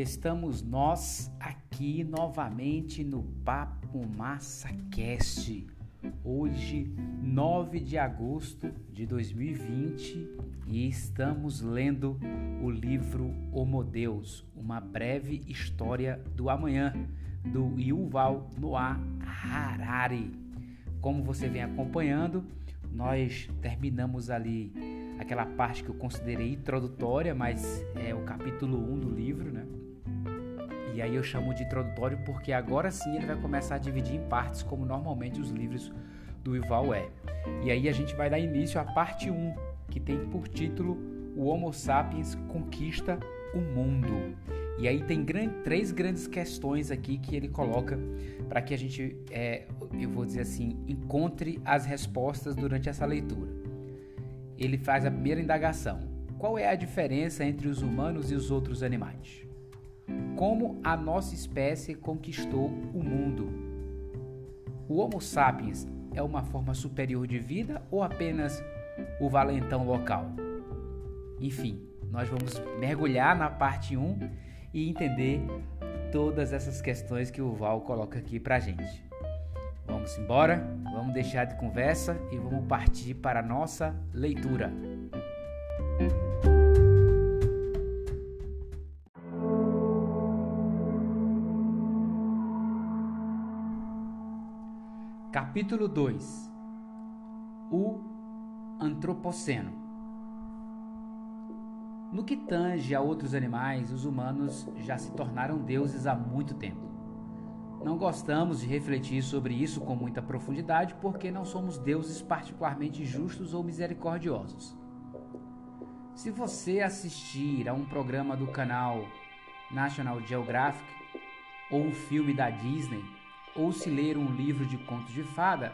Estamos nós aqui novamente no Papo Massa Cast. Hoje, 9 de agosto de 2020, e estamos lendo o livro Homo Deus, uma breve história do amanhã, do Yuval Noah Harari. Como você vem acompanhando, nós terminamos ali aquela parte que eu considerei introdutória, mas é o capítulo 1 do livro, né? E aí eu chamo de introdutório porque agora sim ele vai começar a dividir em partes, como normalmente os livros do Ival é. E aí a gente vai dar início à parte 1, que tem por título O Homo Sapiens Conquista o Mundo. E aí tem três grandes questões aqui que ele coloca para que a gente, é, eu vou dizer assim, encontre as respostas durante essa leitura ele faz a primeira indagação: qual é a diferença entre os humanos e os outros animais? Como a nossa espécie conquistou o mundo? O Homo sapiens é uma forma superior de vida ou apenas o valentão local? Enfim, nós vamos mergulhar na parte 1 e entender todas essas questões que o Val coloca aqui pra gente. Vamos embora, vamos deixar de conversa e vamos partir para a nossa leitura. Capítulo 2 O Antropoceno No que tange a outros animais, os humanos já se tornaram deuses há muito tempo. Não gostamos de refletir sobre isso com muita profundidade porque não somos deuses particularmente justos ou misericordiosos. Se você assistir a um programa do canal National Geographic, ou um filme da Disney, ou se ler um livro de contos de fada,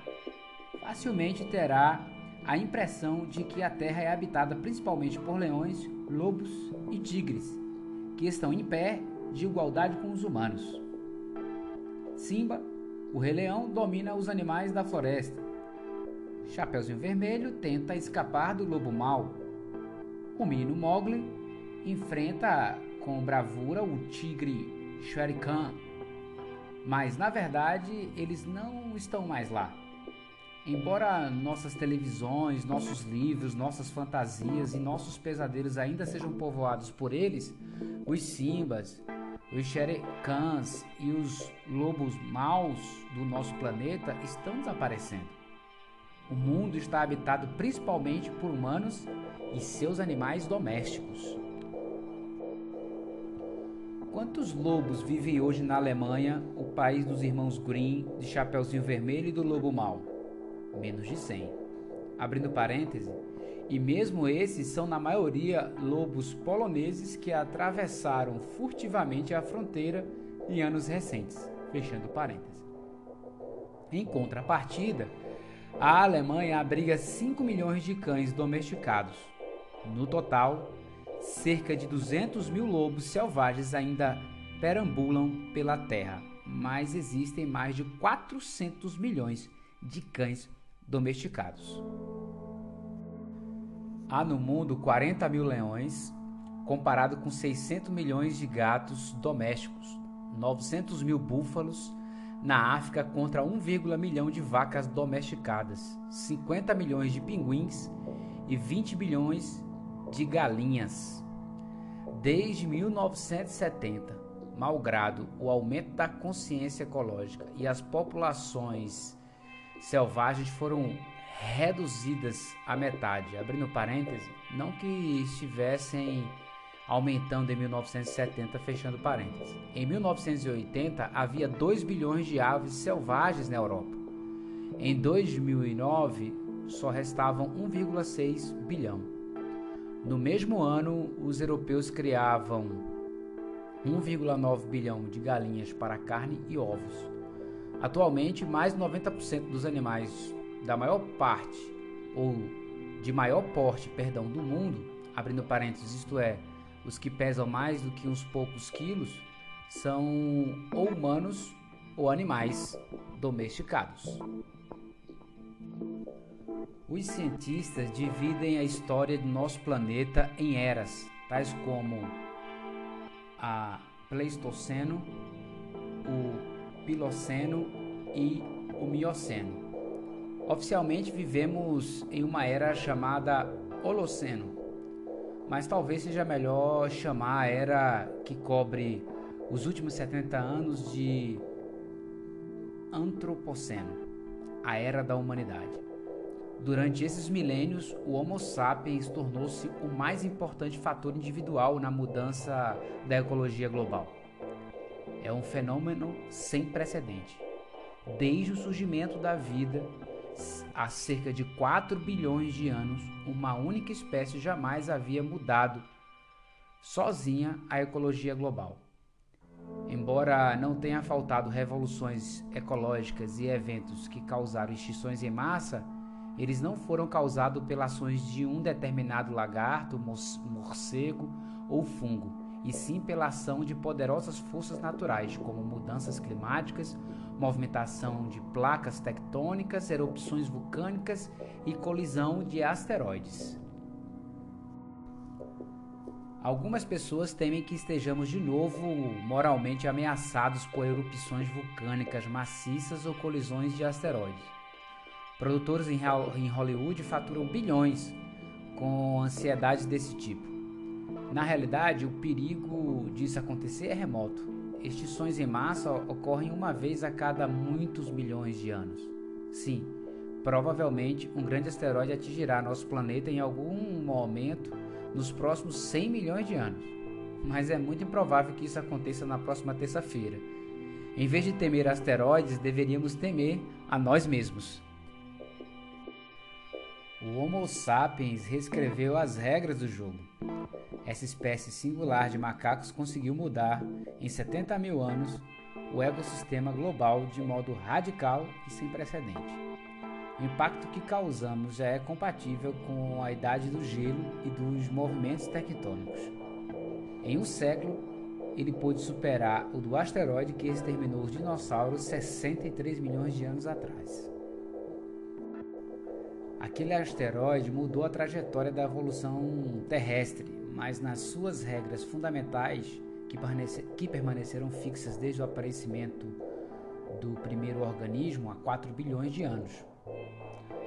facilmente terá a impressão de que a Terra é habitada principalmente por leões, lobos e tigres, que estão em pé de igualdade com os humanos. Simba, o Rei Leão, domina os animais da floresta. Chapeuzinho Vermelho tenta escapar do lobo mau. O menino Mowgli enfrenta com bravura o tigre Shere Khan. Mas na verdade eles não estão mais lá. Embora nossas televisões, nossos livros, nossas fantasias e nossos pesadelos ainda sejam povoados por eles, os Simbas, os xerecãs e os lobos maus do nosso planeta estão desaparecendo. O mundo está habitado principalmente por humanos e seus animais domésticos. Quantos lobos vivem hoje na Alemanha, o país dos irmãos Grimm, de Chapeuzinho Vermelho e do Lobo Mau? Menos de 100. Abrindo parêntese, e mesmo esses são, na maioria, lobos poloneses que atravessaram furtivamente a fronteira em anos recentes. Fechando parênteses. Em contrapartida, a Alemanha abriga 5 milhões de cães domesticados. No total, cerca de 200 mil lobos selvagens ainda perambulam pela terra, mas existem mais de 400 milhões de cães domesticados. Há no mundo 40 mil leões, comparado com 600 milhões de gatos domésticos, 900 mil búfalos na África contra 1, milhão de vacas domesticadas, 50 milhões de pinguins e 20 bilhões de galinhas. Desde 1970, malgrado o aumento da consciência ecológica e as populações selvagens foram reduzidas à metade, abrindo parêntese, não que estivessem aumentando em 1970, fechando parênteses. Em 1980 havia 2 bilhões de aves selvagens na Europa. Em 2009 só restavam 1,6 bilhão. No mesmo ano, os europeus criavam 1,9 bilhão de galinhas para carne e ovos. Atualmente, mais de 90% dos animais da maior parte ou de maior porte, perdão, do mundo, abrindo parênteses, isto é, os que pesam mais do que uns poucos quilos, são ou humanos ou animais domesticados. Os cientistas dividem a história do nosso planeta em eras, tais como a Pleistoceno, o Piloceno e o Mioceno. Oficialmente vivemos em uma era chamada Holoceno, mas talvez seja melhor chamar a era que cobre os últimos 70 anos de Antropoceno, a era da humanidade. Durante esses milênios, o Homo sapiens tornou-se o mais importante fator individual na mudança da ecologia global. É um fenômeno sem precedente. Desde o surgimento da vida, há cerca de 4 bilhões de anos, uma única espécie jamais havia mudado sozinha a ecologia global. Embora não tenha faltado revoluções ecológicas e eventos que causaram extinções em massa, eles não foram causados pelas ações de um determinado lagarto, morcego ou fungo, e sim pela ação de poderosas forças naturais, como mudanças climáticas, movimentação de placas tectônicas, erupções vulcânicas e colisão de asteroides. Algumas pessoas temem que estejamos de novo moralmente ameaçados por erupções vulcânicas maciças ou colisões de asteroides. Produtores em Hollywood faturam bilhões com ansiedades desse tipo. Na realidade, o perigo disso acontecer é remoto. Extinções em massa ocorrem uma vez a cada muitos milhões de anos. Sim, provavelmente um grande asteroide atingirá nosso planeta em algum momento nos próximos 100 milhões de anos. Mas é muito improvável que isso aconteça na próxima terça-feira. Em vez de temer asteroides, deveríamos temer a nós mesmos. O Homo sapiens reescreveu as regras do jogo. Essa espécie singular de macacos conseguiu mudar, em 70 mil anos, o ecossistema global de modo radical e sem precedente. O impacto que causamos já é compatível com a idade do gelo e dos movimentos tectônicos. Em um século, ele pôde superar o do asteroide que exterminou os dinossauros 63 milhões de anos atrás. Aquele asteroide mudou a trajetória da evolução terrestre, mas nas suas regras fundamentais, que, permaneceram fixas desde o aparecimento do primeiro organismo há 4 bilhões de anos.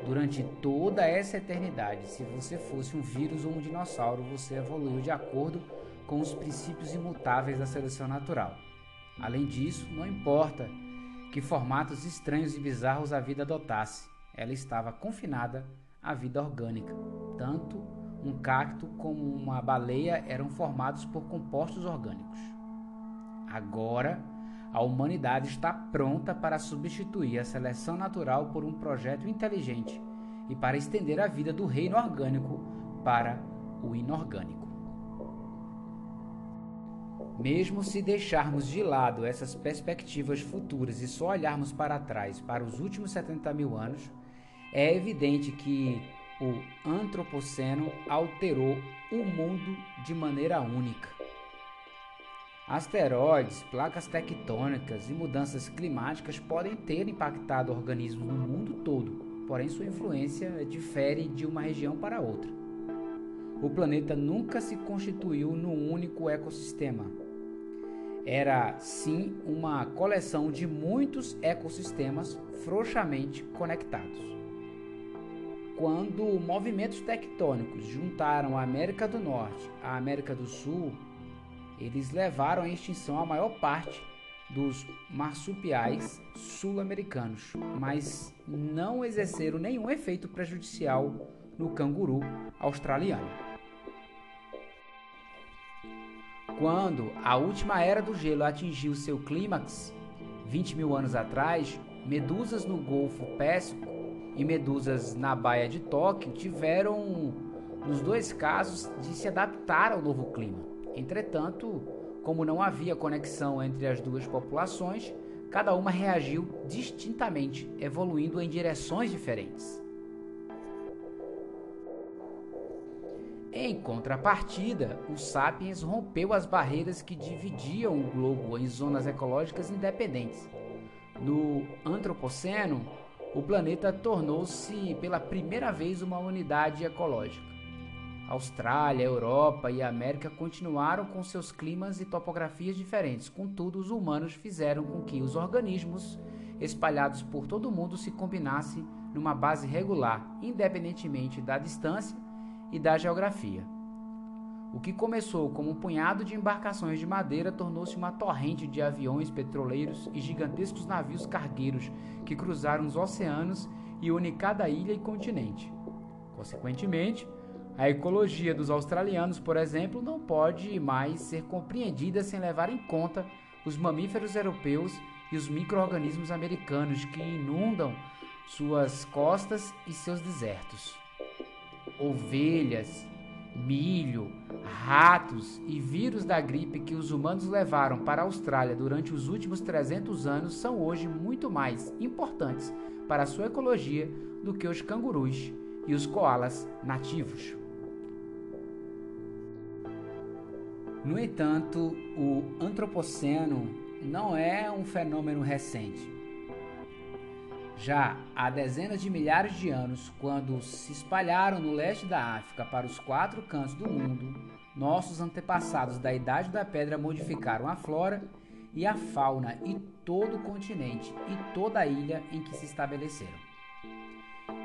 Durante toda essa eternidade, se você fosse um vírus ou um dinossauro, você evoluiu de acordo com os princípios imutáveis da seleção natural. Além disso, não importa que formatos estranhos e bizarros a vida adotasse, ela estava confinada à vida orgânica. Tanto um cacto como uma baleia eram formados por compostos orgânicos. Agora, a humanidade está pronta para substituir a seleção natural por um projeto inteligente e para estender a vida do reino orgânico para o inorgânico. Mesmo se deixarmos de lado essas perspectivas futuras e só olharmos para trás, para os últimos 70 mil anos, é evidente que o Antropoceno alterou o mundo de maneira única. Asteroides, placas tectônicas e mudanças climáticas podem ter impactado organismos no mundo todo, porém sua influência difere de uma região para outra. O planeta nunca se constituiu num único ecossistema. Era sim uma coleção de muitos ecossistemas frouxamente conectados quando movimentos tectônicos juntaram a América do Norte à América do Sul, eles levaram à extinção a maior parte dos marsupiais sul-americanos, mas não exerceram nenhum efeito prejudicial no canguru australiano. Quando a última era do gelo atingiu seu clímax, 20 mil anos atrás, medusas no Golfo Pérsico e medusas na Baía de Tóquio tiveram, nos dois casos, de se adaptar ao novo clima. Entretanto, como não havia conexão entre as duas populações, cada uma reagiu distintamente, evoluindo em direções diferentes. Em contrapartida, o Sapiens rompeu as barreiras que dividiam o globo em zonas ecológicas independentes. No Antropoceno, o planeta tornou-se pela primeira vez uma unidade ecológica. Austrália, Europa e América continuaram com seus climas e topografias diferentes. Contudo, os humanos fizeram com que os organismos espalhados por todo o mundo se combinassem numa base regular, independentemente da distância e da geografia. O que começou como um punhado de embarcações de madeira tornou-se uma torrente de aviões petroleiros e gigantescos navios cargueiros que cruzaram os oceanos e unem cada ilha e continente. Consequentemente, a ecologia dos australianos, por exemplo, não pode mais ser compreendida sem levar em conta os mamíferos europeus e os micro-organismos americanos que inundam suas costas e seus desertos. Ovelhas, milho, ratos e vírus da gripe que os humanos levaram para a Austrália durante os últimos 300 anos são hoje muito mais importantes para a sua ecologia do que os cangurus e os koalas nativos. No entanto, o antropoceno não é um fenômeno recente. Já há dezenas de milhares de anos, quando se espalharam no leste da África para os quatro cantos do mundo, nossos antepassados da Idade da Pedra modificaram a flora e a fauna e todo o continente e toda a ilha em que se estabeleceram.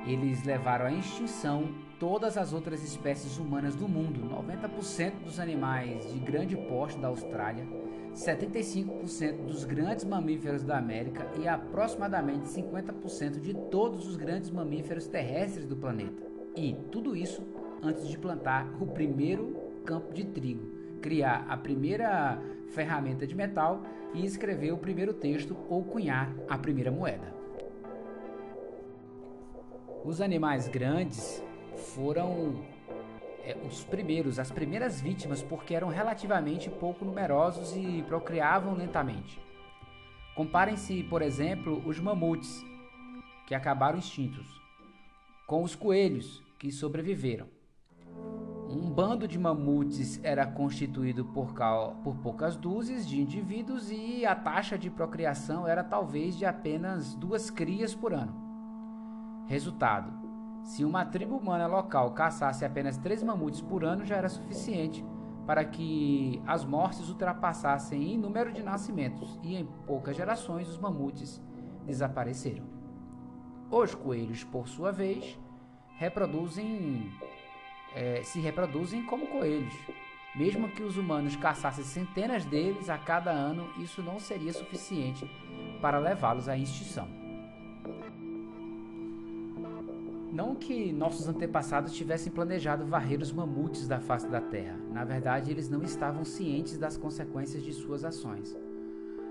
Eles levaram à extinção todas as outras espécies humanas do mundo, 90% dos animais de grande porte da Austrália, 75% dos grandes mamíferos da América e aproximadamente 50% de todos os grandes mamíferos terrestres do planeta. E tudo isso antes de plantar o primeiro campo de trigo, criar a primeira ferramenta de metal e escrever o primeiro texto ou cunhar a primeira moeda. Os animais grandes foram é, os primeiros, as primeiras vítimas, porque eram relativamente pouco numerosos e procriavam lentamente. Comparem-se, por exemplo, os mamutes, que acabaram extintos, com os coelhos, que sobreviveram. Um bando de mamutes era constituído por, por poucas dúzias de indivíduos e a taxa de procriação era talvez de apenas duas crias por ano. Resultado: se uma tribo humana local caçasse apenas três mamutes por ano, já era suficiente para que as mortes ultrapassassem em número de nascimentos, e em poucas gerações os mamutes desapareceram. Os coelhos, por sua vez, reproduzem, é, se reproduzem como coelhos. Mesmo que os humanos caçassem centenas deles a cada ano, isso não seria suficiente para levá-los à extinção. Não que nossos antepassados tivessem planejado varrer os mamutes da face da terra. Na verdade, eles não estavam cientes das consequências de suas ações.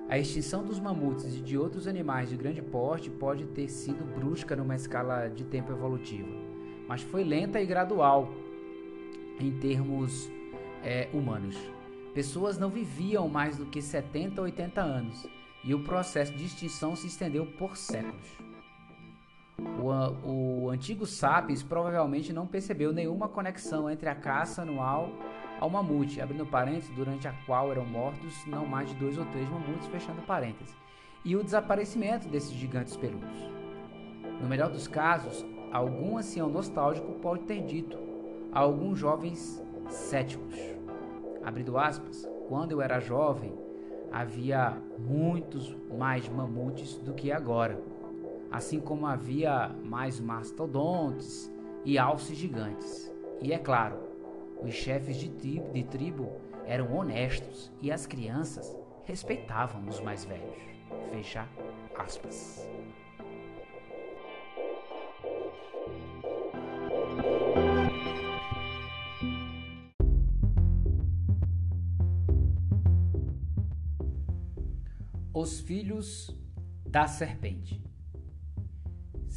A extinção dos mamutes e de outros animais de grande porte pode ter sido brusca numa escala de tempo evolutiva, mas foi lenta e gradual em termos é, humanos. Pessoas não viviam mais do que 70 ou 80 anos e o processo de extinção se estendeu por séculos. O, o antigo Sapiens provavelmente não percebeu nenhuma conexão entre a caça anual ao mamute, abrindo parênteses, durante a qual eram mortos não mais de dois ou três mamutes, fechando parênteses, e o desaparecimento desses gigantes peludos. No melhor dos casos, algum ancião nostálgico pode ter dito a alguns jovens céticos, abrindo aspas, quando eu era jovem, havia muitos mais mamutes do que agora assim como havia mais mastodontes e alces gigantes. E é claro, os chefes de tribo, de tribo eram honestos e as crianças respeitavam os mais velhos. Fecha aspas. Os filhos da serpente.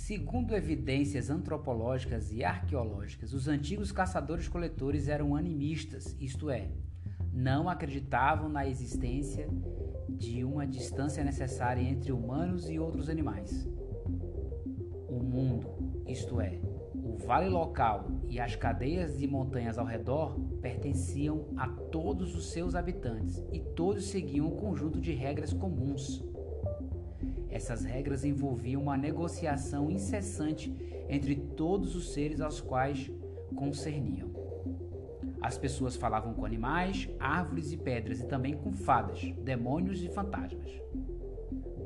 Segundo evidências antropológicas e arqueológicas, os antigos caçadores-coletores eram animistas, isto é, não acreditavam na existência de uma distância necessária entre humanos e outros animais. O mundo, isto é, o vale local e as cadeias de montanhas ao redor pertenciam a todos os seus habitantes e todos seguiam um conjunto de regras comuns essas regras envolviam uma negociação incessante entre todos os seres aos quais concerniam. As pessoas falavam com animais, árvores e pedras e também com fadas, demônios e fantasmas.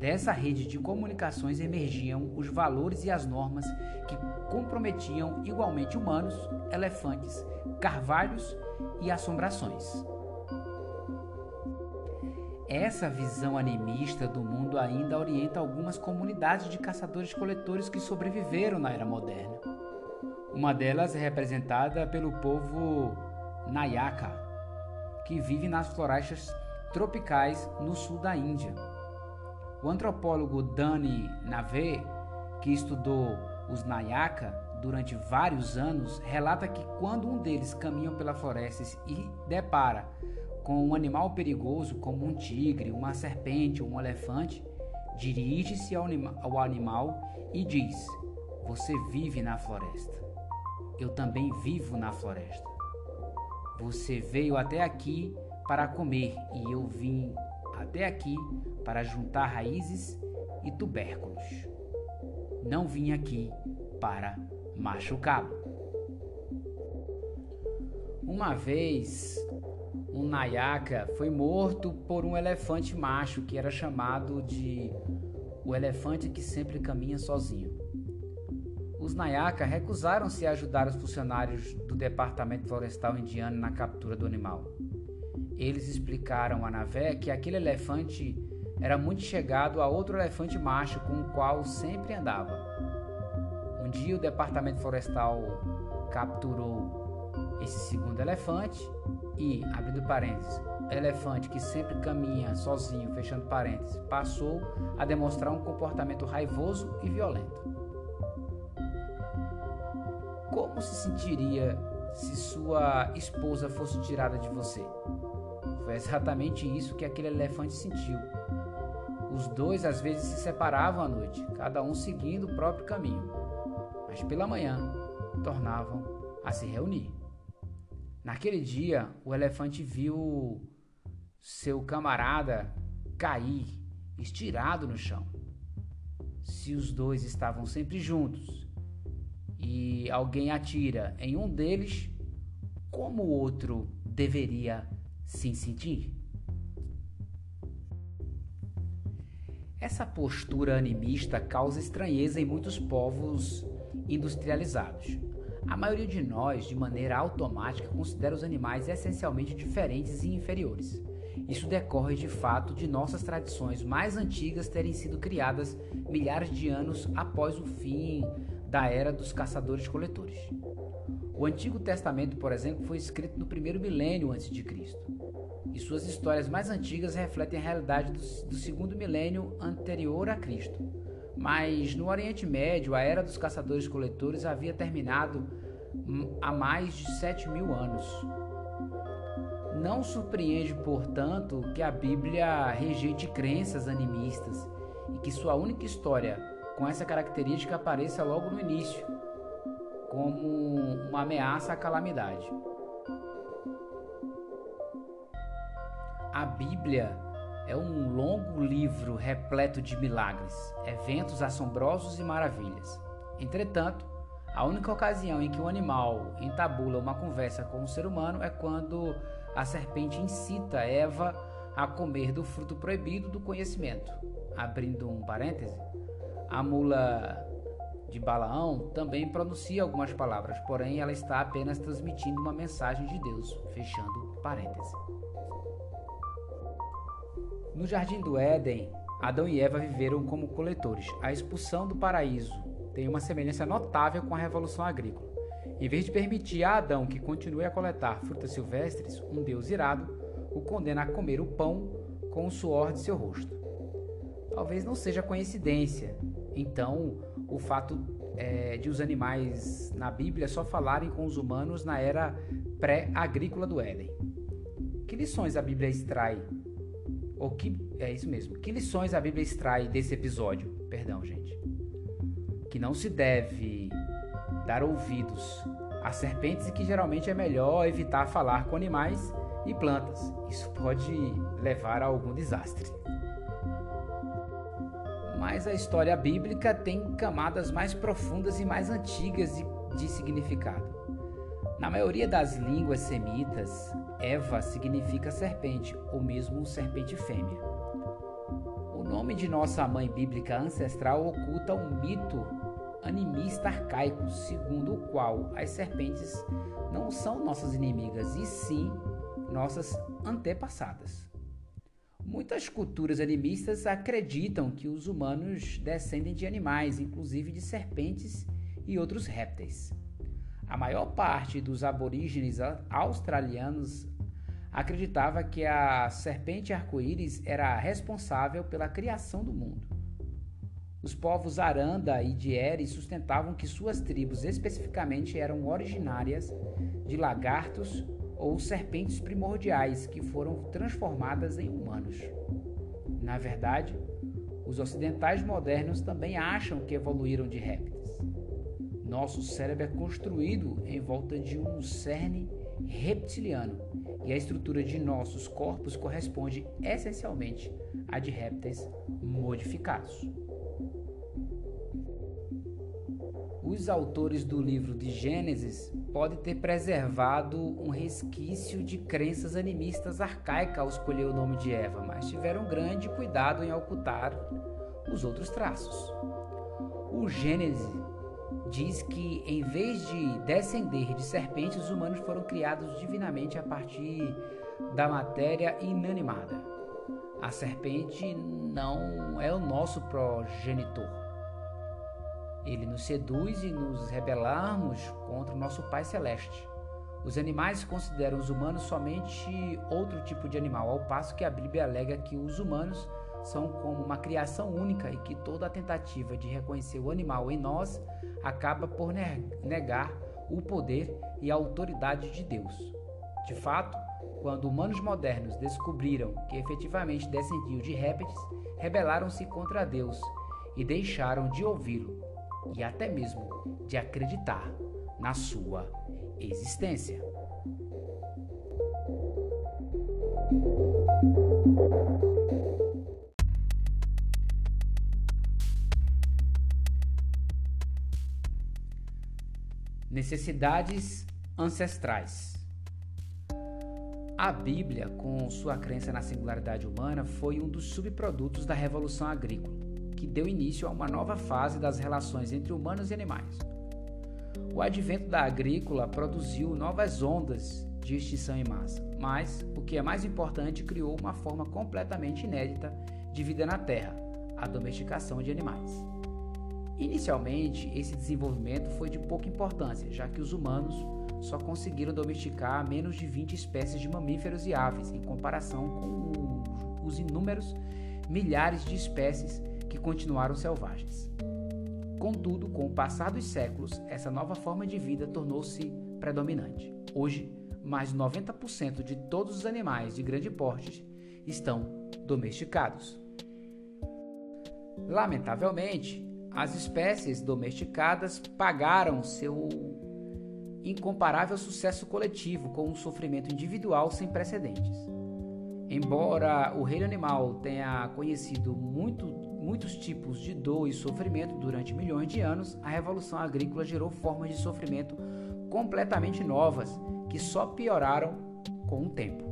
Dessa rede de comunicações emergiam os valores e as normas que comprometiam igualmente humanos, elefantes, carvalhos e assombrações. Essa visão animista do mundo ainda orienta algumas comunidades de caçadores-coletores que sobreviveram na era moderna. Uma delas é representada pelo povo Nayaka, que vive nas florestas tropicais no sul da Índia. O antropólogo Dani Nave, que estudou os Nayaka durante vários anos, relata que quando um deles caminha pela floresta e depara com um animal perigoso como um tigre, uma serpente ou um elefante, dirige-se ao, anima ao animal e diz: Você vive na floresta. Eu também vivo na floresta. Você veio até aqui para comer e eu vim até aqui para juntar raízes e tubérculos. Não vim aqui para machucá-lo. Uma vez, um Nayaka foi morto por um elefante macho que era chamado de o elefante que sempre caminha sozinho. Os Nayaka recusaram-se a ajudar os funcionários do Departamento Florestal Indiano na captura do animal. Eles explicaram a Navé que aquele elefante era muito chegado a outro elefante macho com o qual sempre andava. Um dia o departamento florestal capturou esse segundo elefante e, abrindo parênteses, elefante que sempre caminha sozinho, fechando parênteses, passou a demonstrar um comportamento raivoso e violento. Como se sentiria se sua esposa fosse tirada de você? Foi exatamente isso que aquele elefante sentiu. Os dois às vezes se separavam à noite, cada um seguindo o próprio caminho, mas pela manhã tornavam a se reunir. Naquele dia, o elefante viu seu camarada cair, estirado no chão. Se os dois estavam sempre juntos e alguém atira em um deles, como o outro deveria sem sentir? Essa postura animista causa estranheza em muitos povos industrializados. A maioria de nós, de maneira automática, considera os animais essencialmente diferentes e inferiores. Isso decorre de fato de nossas tradições mais antigas terem sido criadas milhares de anos após o fim da era dos caçadores-coletores. O Antigo Testamento, por exemplo, foi escrito no primeiro milênio antes de Cristo. E suas histórias mais antigas refletem a realidade do, do segundo milênio anterior a Cristo. Mas no Oriente Médio, a era dos caçadores-coletores havia terminado hum, há mais de 7 mil anos. Não surpreende, portanto, que a Bíblia rejeite crenças animistas e que sua única história com essa característica apareça logo no início, como uma ameaça à calamidade. A Bíblia é um longo livro repleto de milagres, eventos assombrosos e maravilhas. Entretanto, a única ocasião em que um animal entabula uma conversa com um ser humano é quando a serpente incita Eva a comer do fruto proibido do conhecimento. Abrindo um parêntese, a mula de Balaão também pronuncia algumas palavras, porém ela está apenas transmitindo uma mensagem de Deus, fechando parêntese. No jardim do Éden, Adão e Eva viveram como coletores. A expulsão do paraíso tem uma semelhança notável com a revolução agrícola. Em vez de permitir a Adão que continue a coletar frutas silvestres, um Deus irado o condena a comer o pão com o suor de seu rosto. Talvez não seja coincidência então, o fato é, de os animais na Bíblia só falarem com os humanos na era pré-agrícola do Éden. Que lições a Bíblia extrai? Ou que é isso mesmo? Que lições a Bíblia extrai desse episódio? Perdão, gente. Que não se deve dar ouvidos a serpentes e que geralmente é melhor evitar falar com animais e plantas. Isso pode levar a algum desastre mas a história bíblica tem camadas mais profundas e mais antigas de, de significado. Na maioria das línguas semitas, Eva significa serpente, ou mesmo serpente fêmea. O nome de nossa mãe bíblica ancestral oculta um mito animista arcaico, segundo o qual as serpentes não são nossas inimigas, e sim nossas antepassadas. Muitas culturas animistas acreditam que os humanos descendem de animais, inclusive de serpentes e outros répteis. A maior parte dos aborígenes australianos acreditava que a serpente arco-íris era responsável pela criação do mundo. Os povos Aranda e Dieri sustentavam que suas tribos especificamente eram originárias de lagartos ou serpentes primordiais que foram transformadas em humanos. Na verdade, os ocidentais modernos também acham que evoluíram de répteis. Nosso cérebro é construído em volta de um cerne reptiliano e a estrutura de nossos corpos corresponde essencialmente à de répteis modificados. Os autores do livro de Gênesis podem ter preservado um resquício de crenças animistas arcaicas ao escolher o nome de Eva, mas tiveram grande cuidado em ocultar os outros traços. O Gênesis diz que, em vez de descender de serpentes, os humanos foram criados divinamente a partir da matéria inanimada. A serpente não é o nosso progenitor ele nos seduz e nos rebelarmos contra o nosso Pai Celeste. Os animais consideram os humanos somente outro tipo de animal, ao passo que a Bíblia alega que os humanos são como uma criação única e que toda tentativa de reconhecer o animal em nós acaba por negar o poder e a autoridade de Deus. De fato, quando humanos modernos descobriram que efetivamente descendiam de répteis, rebelaram-se contra Deus e deixaram de ouvi-lo e até mesmo de acreditar na sua existência. Necessidades ancestrais. A Bíblia, com sua crença na singularidade humana, foi um dos subprodutos da Revolução Agrícola que deu início a uma nova fase das relações entre humanos e animais. O advento da agrícola produziu novas ondas de extinção em massa, mas, o que é mais importante, criou uma forma completamente inédita de vida na Terra, a domesticação de animais. Inicialmente, esse desenvolvimento foi de pouca importância, já que os humanos só conseguiram domesticar menos de 20 espécies de mamíferos e aves, em comparação com os inúmeros milhares de espécies que continuaram selvagens. Contudo, com o passar dos séculos, essa nova forma de vida tornou-se predominante. Hoje, mais de 90% de todos os animais de grande porte estão domesticados. Lamentavelmente, as espécies domesticadas pagaram seu incomparável sucesso coletivo com um sofrimento individual sem precedentes. Embora o reino animal tenha conhecido muito muitos tipos de dor e sofrimento durante milhões de anos, a revolução agrícola gerou formas de sofrimento completamente novas que só pioraram com o tempo.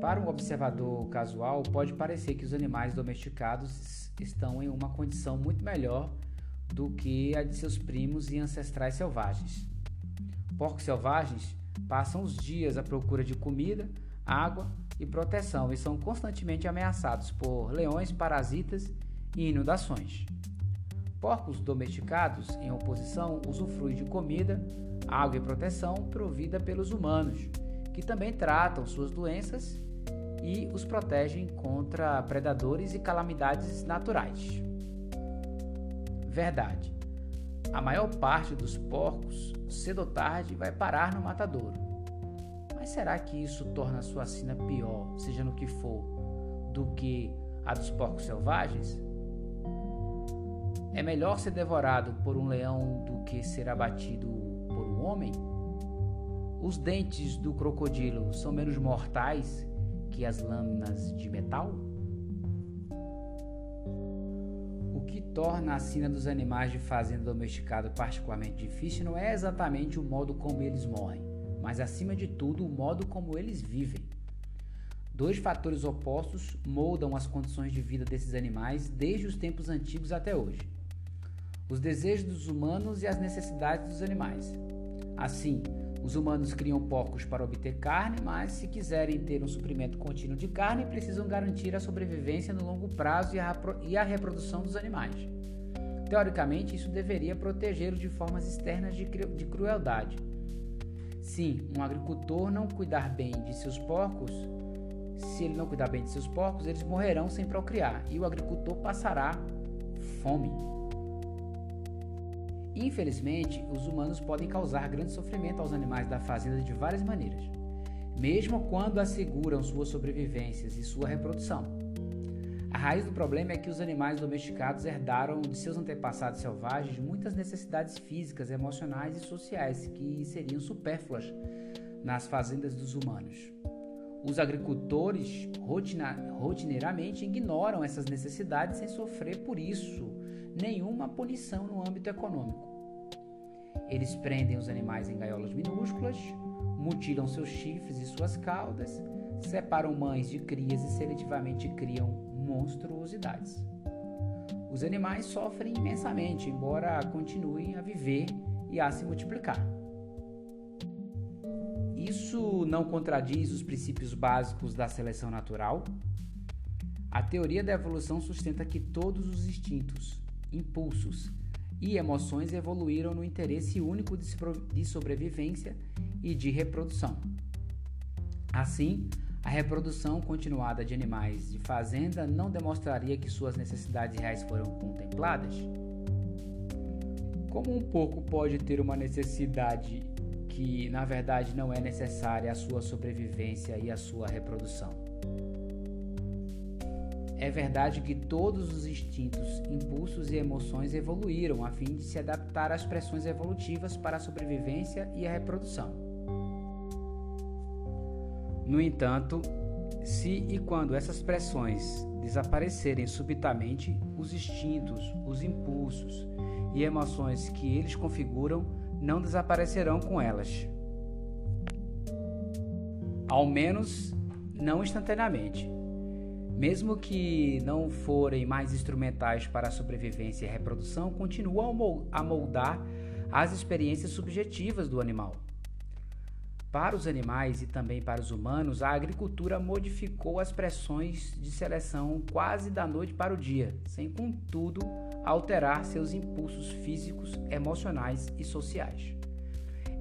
Para um observador casual, pode parecer que os animais domesticados estão em uma condição muito melhor do que a de seus primos e ancestrais selvagens. Porcos selvagens passam os dias à procura de comida, água e proteção e são constantemente ameaçados por leões, parasitas e inundações. Porcos domesticados, em oposição, usufruem de comida, água e proteção provida pelos humanos, que também tratam suas doenças e os protegem contra predadores e calamidades naturais. Verdade. A maior parte dos porcos, cedo ou tarde, vai parar no matadouro. Mas será que isso torna a sua sina pior, seja no que for, do que a dos porcos selvagens? É melhor ser devorado por um leão do que ser abatido por um homem? Os dentes do crocodilo são menos mortais que as lâminas de metal? O que torna a sina dos animais de fazenda domesticado particularmente difícil não é exatamente o modo como eles morrem, mas acima de tudo o modo como eles vivem. Dois fatores opostos moldam as condições de vida desses animais desde os tempos antigos até hoje: os desejos dos humanos e as necessidades dos animais. Assim, os humanos criam porcos para obter carne, mas se quiserem ter um suprimento contínuo de carne, precisam garantir a sobrevivência no longo prazo e a reprodução dos animais. Teoricamente, isso deveria protegê-los de formas externas de, de crueldade. Se um agricultor não cuidar bem de seus porcos, se ele não cuidar bem de seus porcos, eles morrerão sem procriar e o agricultor passará fome. Infelizmente, os humanos podem causar grande sofrimento aos animais da fazenda de várias maneiras, mesmo quando asseguram suas sobrevivências e sua reprodução. A raiz do problema é que os animais domesticados herdaram de seus antepassados selvagens muitas necessidades físicas, emocionais e sociais que seriam supérfluas nas fazendas dos humanos. Os agricultores rotineiramente ignoram essas necessidades sem sofrer por isso nenhuma punição no âmbito econômico. Eles prendem os animais em gaiolas minúsculas, mutilam seus chifres e suas caudas, separam mães de crias e seletivamente criam monstruosidades. Os animais sofrem imensamente, embora continuem a viver e a se multiplicar. Isso não contradiz os princípios básicos da seleção natural? A teoria da evolução sustenta que todos os instintos, impulsos e emoções evoluíram no interesse único de sobrevivência e de reprodução. Assim, a reprodução continuada de animais de fazenda não demonstraria que suas necessidades reais foram contempladas? Como um porco pode ter uma necessidade que, na verdade, não é necessária à sua sobrevivência e à sua reprodução? É verdade que todos os instintos, impulsos e emoções evoluíram a fim de se adaptar às pressões evolutivas para a sobrevivência e a reprodução. No entanto, se e quando essas pressões desaparecerem subitamente, os instintos, os impulsos e emoções que eles configuram não desaparecerão com elas. Ao menos não instantaneamente. Mesmo que não forem mais instrumentais para a sobrevivência e reprodução, continuam a moldar as experiências subjetivas do animal. Para os animais e também para os humanos, a agricultura modificou as pressões de seleção quase da noite para o dia, sem contudo alterar seus impulsos físicos, emocionais e sociais.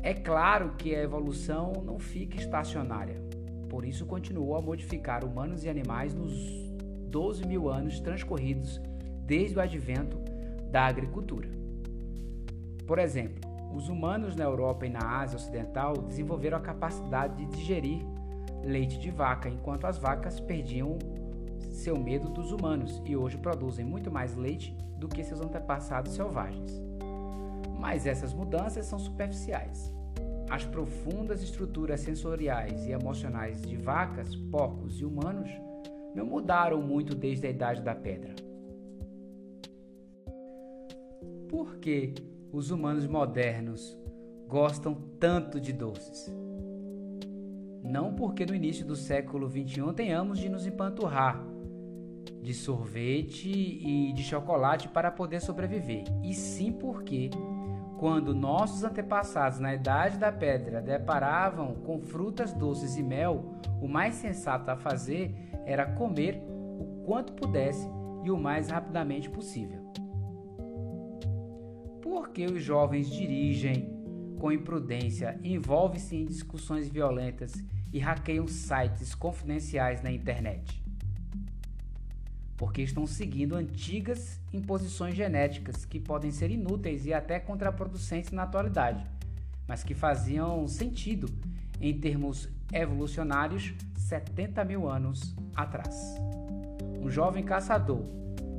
É claro que a evolução não fica estacionária por isso continuou a modificar humanos e animais nos 12 mil anos transcorridos desde o advento da agricultura. Por exemplo, os humanos na Europa e na Ásia Ocidental desenvolveram a capacidade de digerir leite de vaca, enquanto as vacas perdiam seu medo dos humanos e hoje produzem muito mais leite do que seus antepassados selvagens. Mas essas mudanças são superficiais. As profundas estruturas sensoriais e emocionais de vacas, porcos e humanos não mudaram muito desde a Idade da Pedra. Por que os humanos modernos gostam tanto de doces? Não porque no início do século XXI tenhamos de nos empanturrar de sorvete e de chocolate para poder sobreviver, e sim porque quando nossos antepassados na Idade da Pedra deparavam com frutas doces e mel, o mais sensato a fazer era comer o quanto pudesse e o mais rapidamente possível. Porque os jovens dirigem com imprudência, envolvem-se em discussões violentas e hackeiam sites confidenciais na internet porque estão seguindo antigas imposições genéticas que podem ser inúteis e até contraproducentes na atualidade, mas que faziam sentido em termos evolucionários 70 mil anos atrás. Um jovem caçador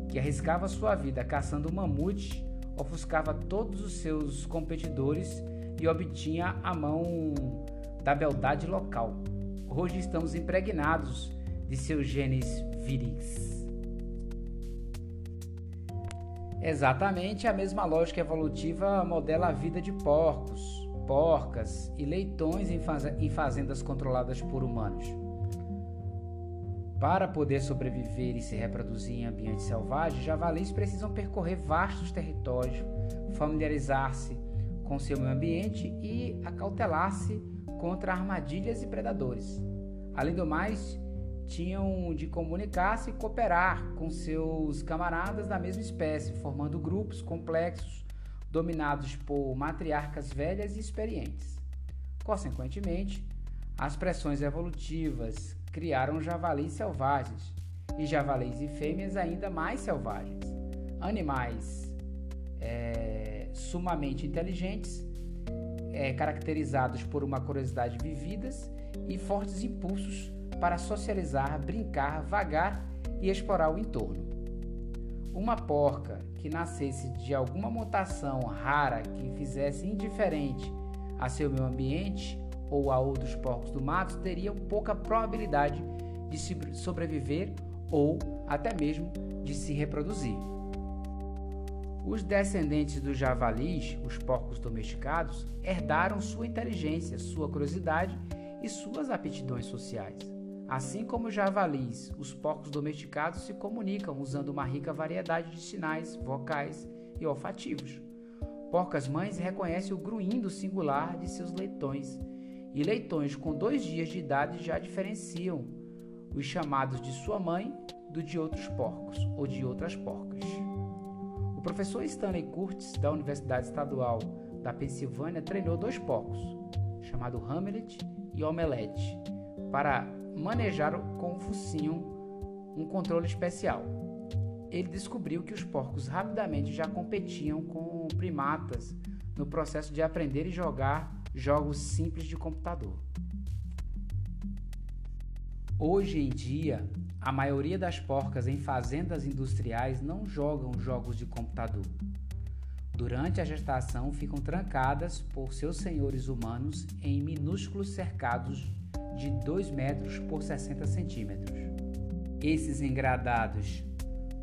que arriscava sua vida caçando mamute ofuscava todos os seus competidores e obtinha a mão da beldade local. Hoje estamos impregnados de seus genes viris. Exatamente a mesma lógica evolutiva modela a vida de porcos, porcas e leitões em fazendas controladas por humanos. Para poder sobreviver e se reproduzir em ambientes selvagens, javalis precisam percorrer vastos territórios, familiarizar-se com seu meio ambiente e acautelar-se contra armadilhas e predadores. Além do mais, tinham de comunicar-se e cooperar com seus camaradas da mesma espécie, formando grupos complexos dominados por matriarcas velhas e experientes. Consequentemente, as pressões evolutivas criaram javalis selvagens e javalis e fêmeas ainda mais selvagens. Animais é, sumamente inteligentes, é, caracterizados por uma curiosidade vividas e fortes impulsos para socializar, brincar, vagar e explorar o entorno. Uma porca que nascesse de alguma mutação rara que fizesse indiferente a seu meio ambiente ou a outros porcos do mato teriam pouca probabilidade de sobreviver ou até mesmo de se reproduzir. Os descendentes dos javalis, os porcos domesticados, herdaram sua inteligência, sua curiosidade e suas aptidões sociais. Assim como os javalis, os porcos domesticados se comunicam usando uma rica variedade de sinais vocais e olfativos. Porcas mães reconhecem o gruindo singular de seus leitões e leitões com dois dias de idade já diferenciam os chamados de sua mãe do de outros porcos ou de outras porcas. O professor Stanley Curtis, da Universidade Estadual da Pensilvânia, treinou dois porcos, chamado Hamlet e Omelette, para manejar com o focinho um controle especial. Ele descobriu que os porcos rapidamente já competiam com primatas no processo de aprender e jogar jogos simples de computador. Hoje em dia, a maioria das porcas em fazendas industriais não jogam jogos de computador. Durante a gestação, ficam trancadas por seus senhores humanos em minúsculos cercados de 2 metros por 60 centímetros. Esses engradados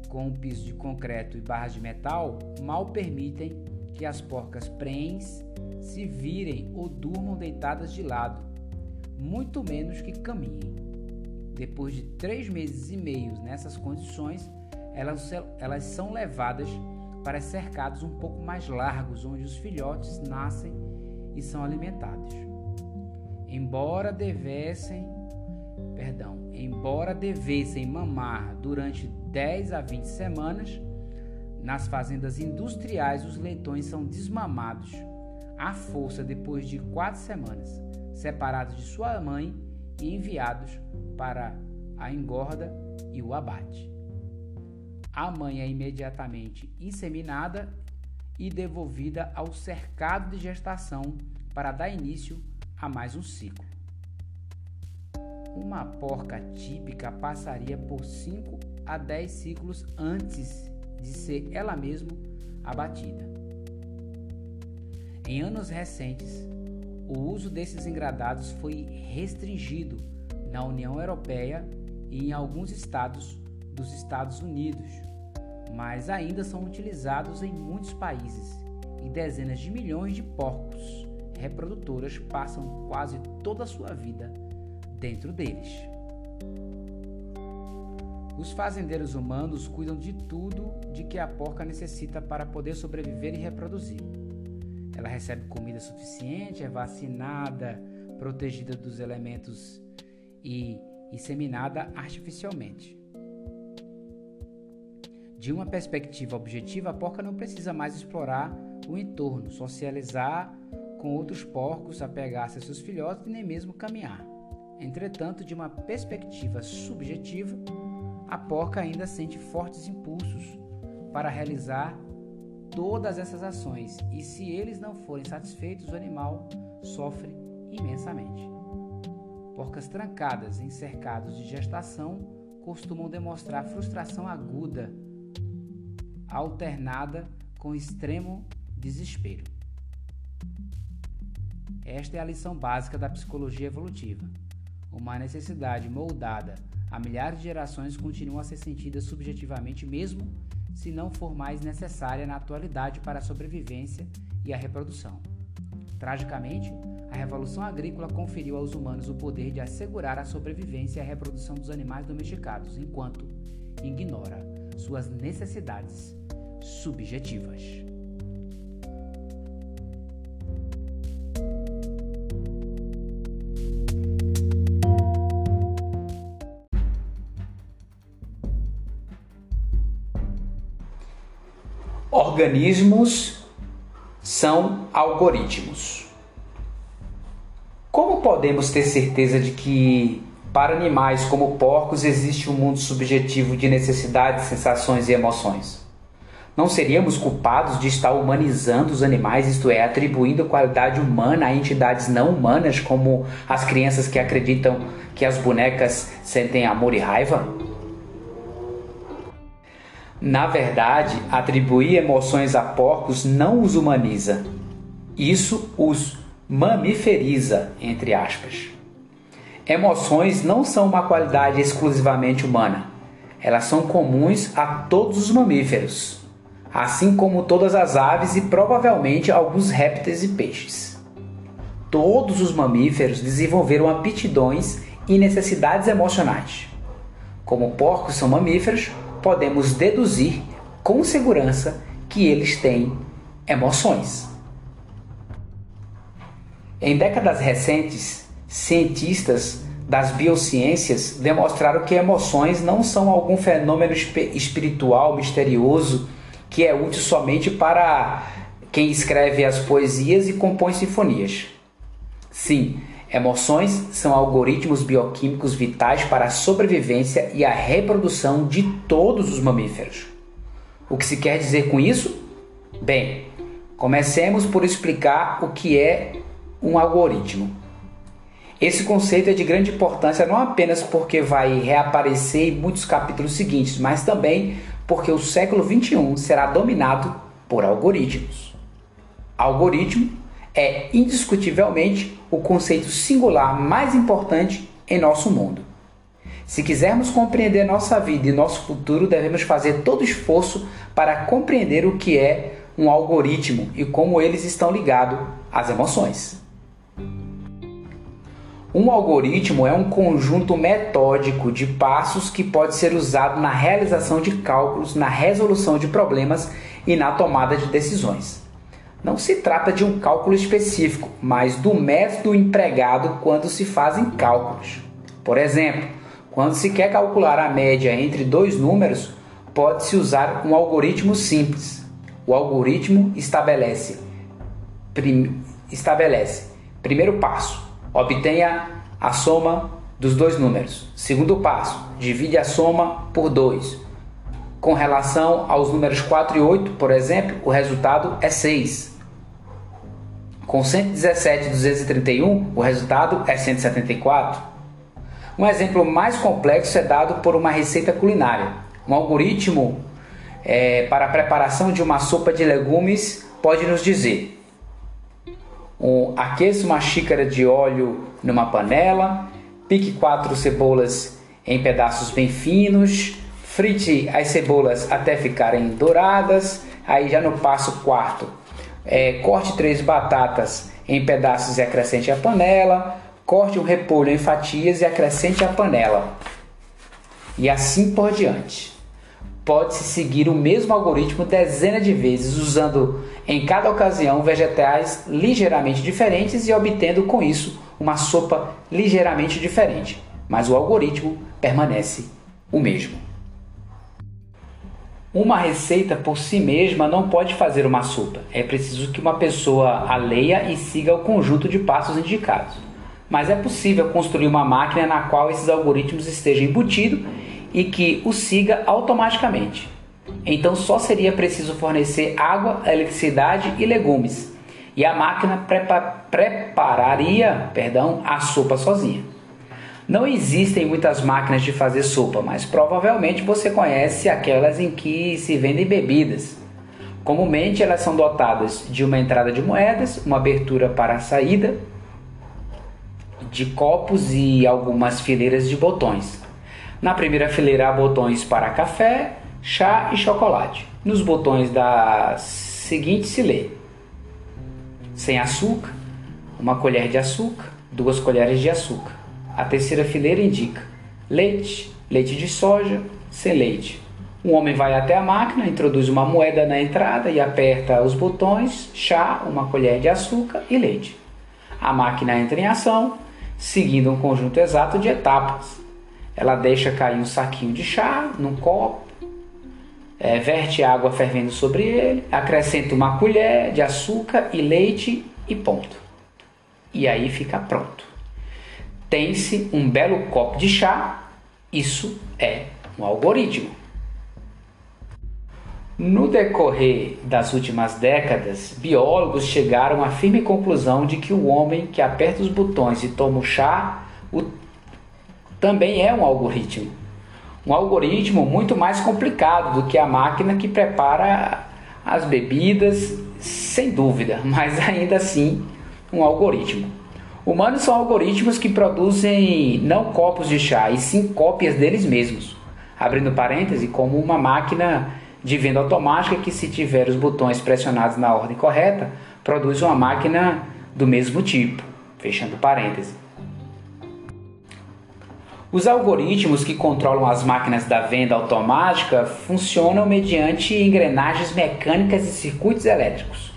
com um piso de concreto e barras de metal mal permitem que as porcas prens se virem ou durmam deitadas de lado, muito menos que caminhem. Depois de três meses e meio nessas condições, elas, elas são levadas para cercados um pouco mais largos, onde os filhotes nascem e são alimentados. Embora devessem, perdão, embora devessem mamar durante 10 a 20 semanas, nas fazendas industriais os leitões são desmamados à força depois de quatro semanas, separados de sua mãe e enviados para a engorda e o abate. A mãe é imediatamente inseminada e devolvida ao cercado de gestação para dar início a mais um ciclo. Uma porca típica passaria por 5 a 10 ciclos antes de ser ela mesma abatida. Em anos recentes, o uso desses engradados foi restringido na União Europeia e em alguns estados dos Estados Unidos, mas ainda são utilizados em muitos países e dezenas de milhões de porcos reprodutoras passam quase toda a sua vida dentro deles. Os fazendeiros humanos cuidam de tudo de que a porca necessita para poder sobreviver e reproduzir. Ela recebe comida suficiente, é vacinada, protegida dos elementos e inseminada artificialmente. De uma perspectiva objetiva, a porca não precisa mais explorar o entorno, socializar com outros porcos, apegar-se a seus filhotes e nem mesmo caminhar. Entretanto, de uma perspectiva subjetiva, a porca ainda sente fortes impulsos para realizar todas essas ações e se eles não forem satisfeitos, o animal sofre imensamente. Porcas trancadas em cercados de gestação costumam demonstrar frustração aguda, alternada com extremo desespero. Esta é a lição básica da psicologia evolutiva. Uma necessidade moldada há milhares de gerações continua a ser sentida subjetivamente mesmo se não for mais necessária na atualidade para a sobrevivência e a reprodução. Tragicamente, a Revolução Agrícola conferiu aos humanos o poder de assegurar a sobrevivência e a reprodução dos animais domesticados, enquanto ignora suas necessidades subjetivas. Organismos são algoritmos. Como podemos ter certeza de que para animais como porcos existe um mundo subjetivo de necessidades, sensações e emoções? Não seríamos culpados de estar humanizando os animais, isto é, atribuindo qualidade humana a entidades não humanas, como as crianças que acreditam que as bonecas sentem amor e raiva? Na verdade, atribuir emoções a porcos não os humaniza. Isso os mamiferiza, entre aspas. Emoções não são uma qualidade exclusivamente humana. Elas são comuns a todos os mamíferos, assim como todas as aves e provavelmente alguns répteis e peixes. Todos os mamíferos desenvolveram aptidões e necessidades emocionais. Como porcos são mamíferos, podemos deduzir com segurança que eles têm emoções. Em décadas recentes, cientistas das biociências demonstraram que emoções não são algum fenômeno espiritual misterioso que é útil somente para quem escreve as poesias e compõe sinfonias. Sim, Emoções são algoritmos bioquímicos vitais para a sobrevivência e a reprodução de todos os mamíferos. O que se quer dizer com isso? Bem, comecemos por explicar o que é um algoritmo. Esse conceito é de grande importância não apenas porque vai reaparecer em muitos capítulos seguintes, mas também porque o século XXI será dominado por algoritmos. Algoritmo é indiscutivelmente o conceito singular mais importante em nosso mundo. Se quisermos compreender nossa vida e nosso futuro, devemos fazer todo esforço para compreender o que é um algoritmo e como eles estão ligados às emoções. Um algoritmo é um conjunto metódico de passos que pode ser usado na realização de cálculos, na resolução de problemas e na tomada de decisões. Não se trata de um cálculo específico, mas do método empregado quando se fazem cálculos. Por exemplo, quando se quer calcular a média entre dois números, pode-se usar um algoritmo simples. O algoritmo estabelece, prim, estabelece primeiro passo, obtenha a soma dos dois números. Segundo passo, divide a soma por 2. Com relação aos números 4 e 8, por exemplo, o resultado é 6. Com 117 e 231, o resultado é 174. Um exemplo mais complexo é dado por uma receita culinária. Um algoritmo é, para a preparação de uma sopa de legumes pode nos dizer: um, aqueça uma xícara de óleo numa panela, pique quatro cebolas em pedaços bem finos, Frite as cebolas até ficarem douradas. Aí já no passo quarto, é, corte três batatas em pedaços e acrescente à panela. Corte um repolho em fatias e acrescente à panela. E assim por diante. Pode-se seguir o mesmo algoritmo dezenas de vezes, usando em cada ocasião vegetais ligeiramente diferentes e obtendo com isso uma sopa ligeiramente diferente. Mas o algoritmo permanece o mesmo. Uma receita por si mesma não pode fazer uma sopa. É preciso que uma pessoa a leia e siga o conjunto de passos indicados. Mas é possível construir uma máquina na qual esses algoritmos estejam embutidos e que o siga automaticamente. Então só seria preciso fornecer água, eletricidade e legumes, e a máquina prepa prepararia, perdão, a sopa sozinha. Não existem muitas máquinas de fazer sopa, mas provavelmente você conhece aquelas em que se vendem bebidas. Comumente elas são dotadas de uma entrada de moedas, uma abertura para a saída, de copos e algumas fileiras de botões. Na primeira fileira há botões para café, chá e chocolate. Nos botões da seguinte se lê: sem açúcar, uma colher de açúcar, duas colheres de açúcar. A terceira fileira indica leite, leite de soja, sem leite. Um homem vai até a máquina, introduz uma moeda na entrada e aperta os botões chá, uma colher de açúcar e leite. A máquina entra em ação, seguindo um conjunto exato de etapas. Ela deixa cair um saquinho de chá num copo, é, verte água fervendo sobre ele, acrescenta uma colher de açúcar e leite e ponto. E aí fica pronto. Tem-se um belo copo de chá, isso é um algoritmo. No decorrer das últimas décadas, biólogos chegaram à firme conclusão de que o homem que aperta os botões e toma o chá o, também é um algoritmo. Um algoritmo muito mais complicado do que a máquina que prepara as bebidas, sem dúvida, mas ainda assim um algoritmo. Humanos são algoritmos que produzem não copos de chá, e sim cópias deles mesmos. Abrindo parêntese, como uma máquina de venda automática que, se tiver os botões pressionados na ordem correta, produz uma máquina do mesmo tipo. Fechando parêntese. Os algoritmos que controlam as máquinas da venda automática funcionam mediante engrenagens mecânicas e circuitos elétricos.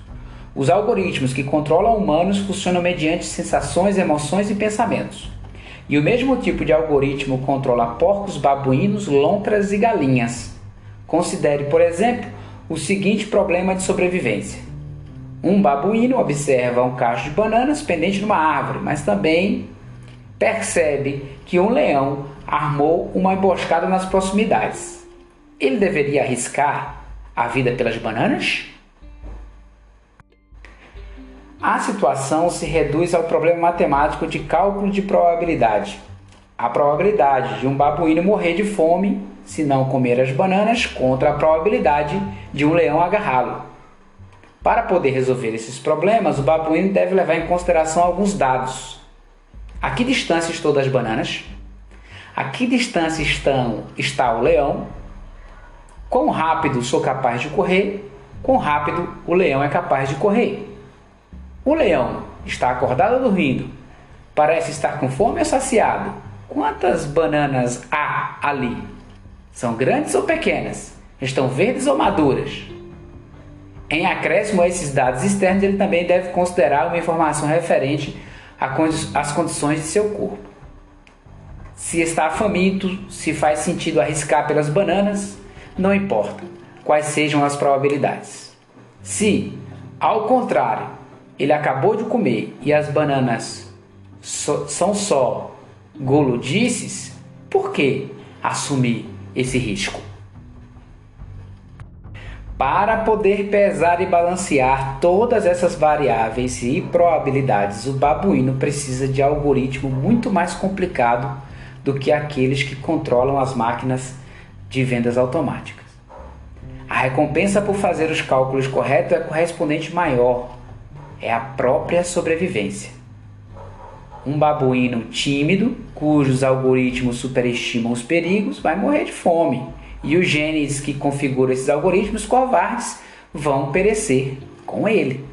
Os algoritmos que controlam humanos funcionam mediante sensações, emoções e pensamentos. E o mesmo tipo de algoritmo controla porcos, babuínos, lontras e galinhas. Considere, por exemplo, o seguinte problema de sobrevivência. Um babuíno observa um cacho de bananas pendente numa árvore, mas também percebe que um leão armou uma emboscada nas proximidades. Ele deveria arriscar a vida pelas bananas? A situação se reduz ao problema matemático de cálculo de probabilidade. A probabilidade de um babuíno morrer de fome se não comer as bananas contra a probabilidade de um leão agarrá-lo. Para poder resolver esses problemas, o babuíno deve levar em consideração alguns dados. A que distância estão das bananas? A que distância estão, está o leão? Quão rápido sou capaz de correr? Quão rápido o leão é capaz de correr? O leão está acordado ou dormindo? Parece estar com fome ou saciado? Quantas bananas há ali? São grandes ou pequenas? Estão verdes ou maduras? Em acréscimo a esses dados externos, ele também deve considerar uma informação referente às condições de seu corpo. Se está faminto, se faz sentido arriscar pelas bananas, não importa quais sejam as probabilidades. Se, ao contrário, ele acabou de comer e as bananas so, são só goludices, por que assumir esse risco. Para poder pesar e balancear todas essas variáveis e probabilidades, o babuíno precisa de algoritmo muito mais complicado do que aqueles que controlam as máquinas de vendas automáticas. A recompensa por fazer os cálculos corretos é correspondente maior, é a própria sobrevivência. Um babuíno tímido, cujos algoritmos superestimam os perigos, vai morrer de fome. E os genes que configuram esses algoritmos covardes vão perecer com ele.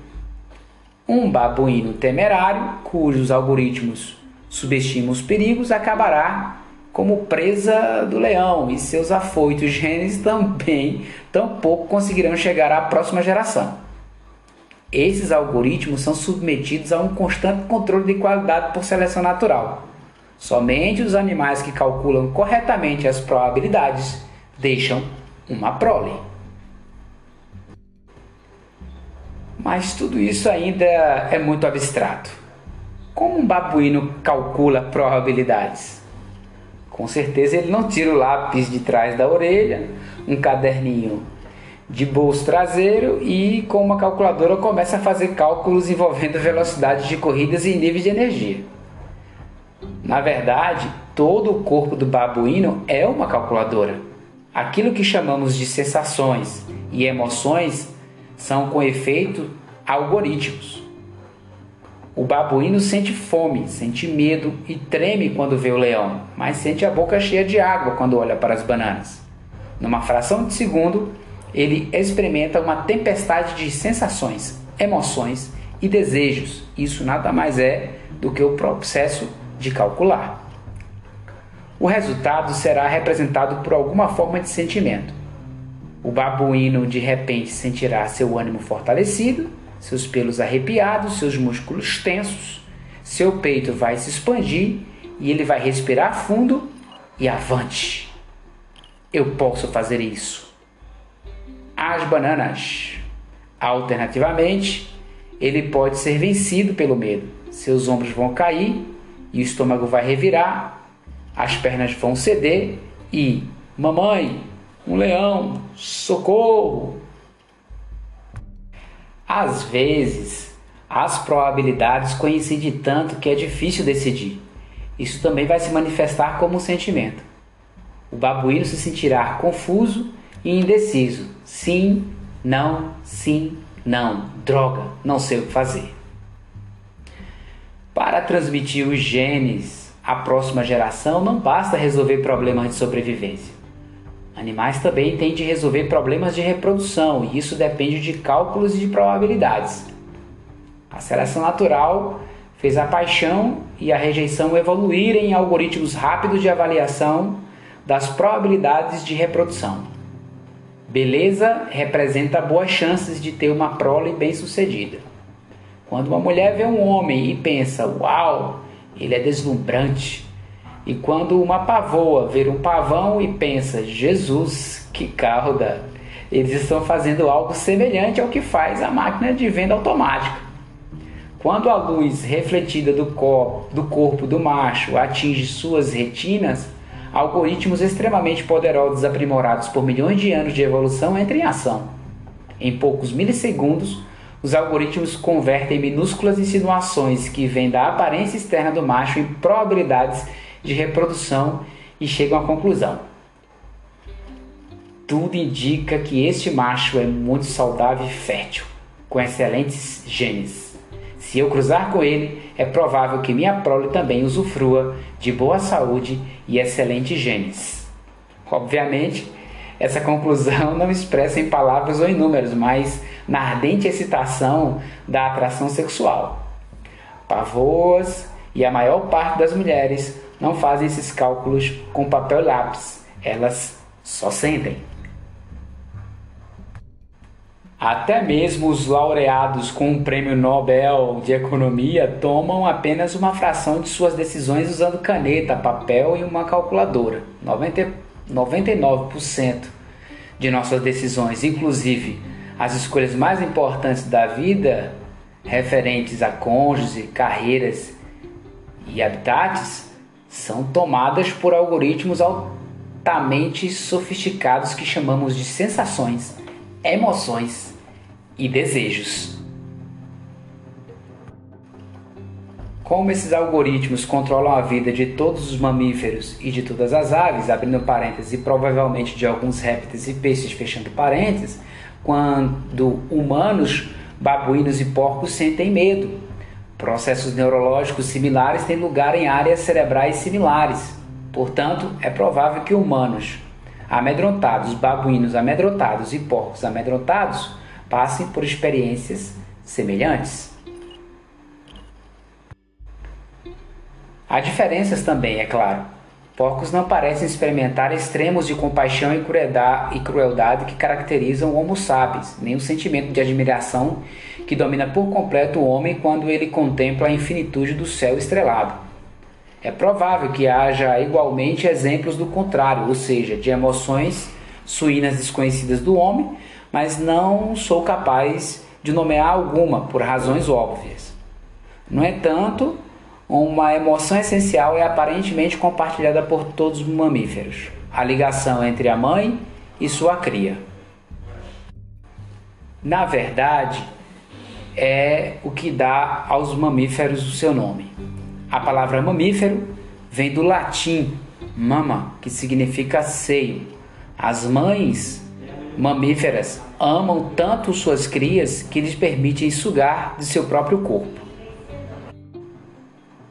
Um babuíno temerário, cujos algoritmos subestimam os perigos, acabará como presa do leão e seus afoitos genes também tampouco conseguirão chegar à próxima geração. Esses algoritmos são submetidos a um constante controle de qualidade por seleção natural. Somente os animais que calculam corretamente as probabilidades deixam uma prole. Mas tudo isso ainda é muito abstrato. Como um babuíno calcula probabilidades? Com certeza ele não tira o lápis de trás da orelha, um caderninho de bolso traseiro e com uma calculadora começa a fazer cálculos envolvendo velocidades de corridas e níveis de energia. Na verdade, todo o corpo do babuíno é uma calculadora. Aquilo que chamamos de sensações e emoções são com efeito algoritmos. O babuíno sente fome, sente medo e treme quando vê o leão, mas sente a boca cheia de água quando olha para as bananas. Numa fração de segundo, ele experimenta uma tempestade de sensações, emoções e desejos. Isso nada mais é do que o processo de calcular. O resultado será representado por alguma forma de sentimento. O babuíno de repente sentirá seu ânimo fortalecido, seus pelos arrepiados, seus músculos tensos, seu peito vai se expandir e ele vai respirar fundo e avante. Eu posso fazer isso. As bananas. Alternativamente, ele pode ser vencido pelo medo. Seus ombros vão cair e o estômago vai revirar, as pernas vão ceder e, mamãe, um leão, socorro! Às vezes, as probabilidades coincidem tanto que é difícil decidir. Isso também vai se manifestar como um sentimento. O babuíno se sentirá confuso e indeciso. Sim, não, sim, não. Droga, não sei o que fazer. Para transmitir os genes à próxima geração, não basta resolver problemas de sobrevivência. Animais também têm de resolver problemas de reprodução e isso depende de cálculos e de probabilidades. A seleção natural fez a paixão e a rejeição evoluírem em algoritmos rápidos de avaliação das probabilidades de reprodução. Beleza representa boas chances de ter uma prole bem-sucedida. Quando uma mulher vê um homem e pensa, uau, ele é deslumbrante. E quando uma pavoa vê um pavão e pensa, Jesus, que cauda, eles estão fazendo algo semelhante ao que faz a máquina de venda automática. Quando a luz refletida do, corpo, do corpo do macho atinge suas retinas, algoritmos extremamente poderosos aprimorados por milhões de anos de evolução entram em ação. Em poucos milissegundos, os algoritmos convertem minúsculas insinuações que vêm da aparência externa do macho em probabilidades de reprodução e chegam à conclusão. Tudo indica que este macho é muito saudável e fértil, com excelentes genes. Se eu cruzar com ele, é provável que minha prole também usufrua de boa saúde e excelentes genes. Obviamente, essa conclusão não expressa em palavras ou em números, mas na ardente excitação da atração sexual. Pavoas e a maior parte das mulheres não fazem esses cálculos com papel e lápis, elas só sentem. Até mesmo os laureados com o Prêmio Nobel de Economia tomam apenas uma fração de suas decisões usando caneta, papel e uma calculadora. 90, 99% de nossas decisões, inclusive as escolhas mais importantes da vida, referentes a cônjuge, carreiras e habitats, são tomadas por algoritmos altamente sofisticados que chamamos de sensações emoções e desejos. Como esses algoritmos controlam a vida de todos os mamíferos e de todas as aves, abrindo parênteses, e provavelmente de alguns répteis e peixes, fechando parênteses, quando humanos, babuínos e porcos sentem medo. Processos neurológicos similares têm lugar em áreas cerebrais similares. Portanto, é provável que humanos, amedrontados, babuínos amedrontados e porcos amedrontados passem por experiências semelhantes. Há diferenças também, é claro. Porcos não parecem experimentar extremos de compaixão e crueldade que caracterizam o Homo sapiens, nem o sentimento de admiração que domina por completo o homem quando ele contempla a infinitude do céu estrelado. É provável que haja igualmente exemplos do contrário, ou seja, de emoções suínas desconhecidas do homem, mas não sou capaz de nomear alguma por razões óbvias. No entanto, uma emoção essencial é aparentemente compartilhada por todos os mamíferos: a ligação entre a mãe e sua cria. Na verdade, é o que dá aos mamíferos o seu nome. A palavra mamífero vem do latim mama, que significa seio. As mães mamíferas amam tanto suas crias que lhes permitem sugar de seu próprio corpo.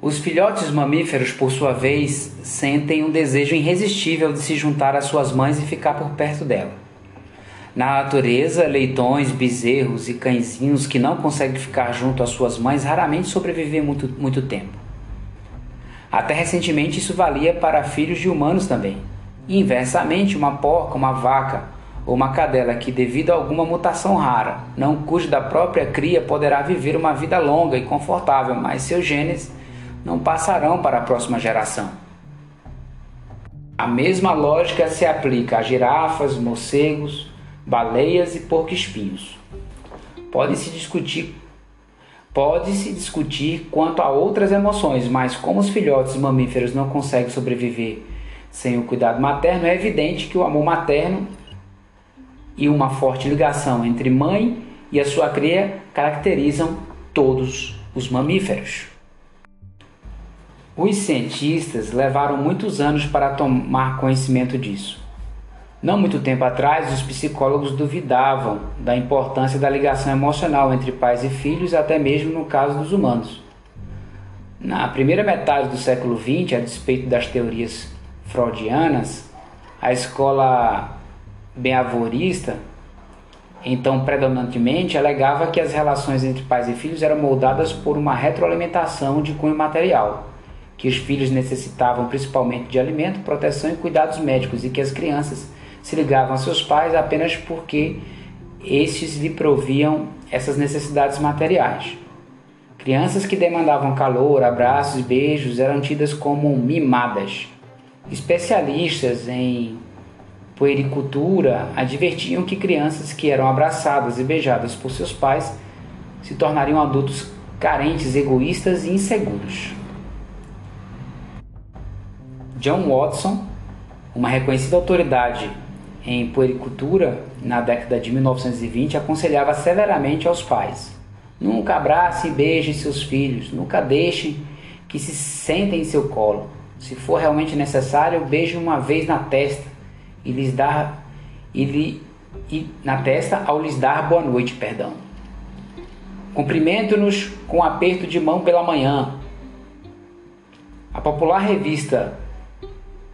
Os filhotes mamíferos, por sua vez, sentem um desejo irresistível de se juntar às suas mães e ficar por perto dela. Na natureza, leitões, bezerros e cãezinhos que não conseguem ficar junto às suas mães raramente sobrevivem muito, muito tempo. Até recentemente isso valia para filhos de humanos também. E inversamente, uma porca, uma vaca ou uma cadela que, devido a alguma mutação rara, não cuide da própria cria, poderá viver uma vida longa e confortável, mas seus genes não passarão para a próxima geração. A mesma lógica se aplica a girafas, morcegos, baleias e porco-espinhos. Pode-se discutir Pode-se discutir quanto a outras emoções, mas como os filhotes mamíferos não conseguem sobreviver sem o cuidado materno, é evidente que o amor materno e uma forte ligação entre mãe e a sua cria caracterizam todos os mamíferos. Os cientistas levaram muitos anos para tomar conhecimento disso. Não muito tempo atrás, os psicólogos duvidavam da importância da ligação emocional entre pais e filhos, até mesmo no caso dos humanos. Na primeira metade do século XX, a despeito das teorias freudianas, a escola behaviorista, então predominantemente, alegava que as relações entre pais e filhos eram moldadas por uma retroalimentação de cunho material, que os filhos necessitavam principalmente de alimento, proteção e cuidados médicos e que as crianças se ligavam a seus pais apenas porque estes lhe proviam essas necessidades materiais. Crianças que demandavam calor, abraços e beijos eram tidas como mimadas. Especialistas em puericultura advertiam que crianças que eram abraçadas e beijadas por seus pais se tornariam adultos carentes, egoístas e inseguros. John Watson, uma reconhecida autoridade em puericultura, na década de 1920, aconselhava severamente aos pais: nunca abrace e beije seus filhos, nunca deixe que se sentem em seu colo. Se for realmente necessário, beije uma vez na testa e lhes dar e, lhe, e na testa ao lhes dar boa noite, perdão. Cumprimento-nos com um aperto de mão pela manhã. A popular revista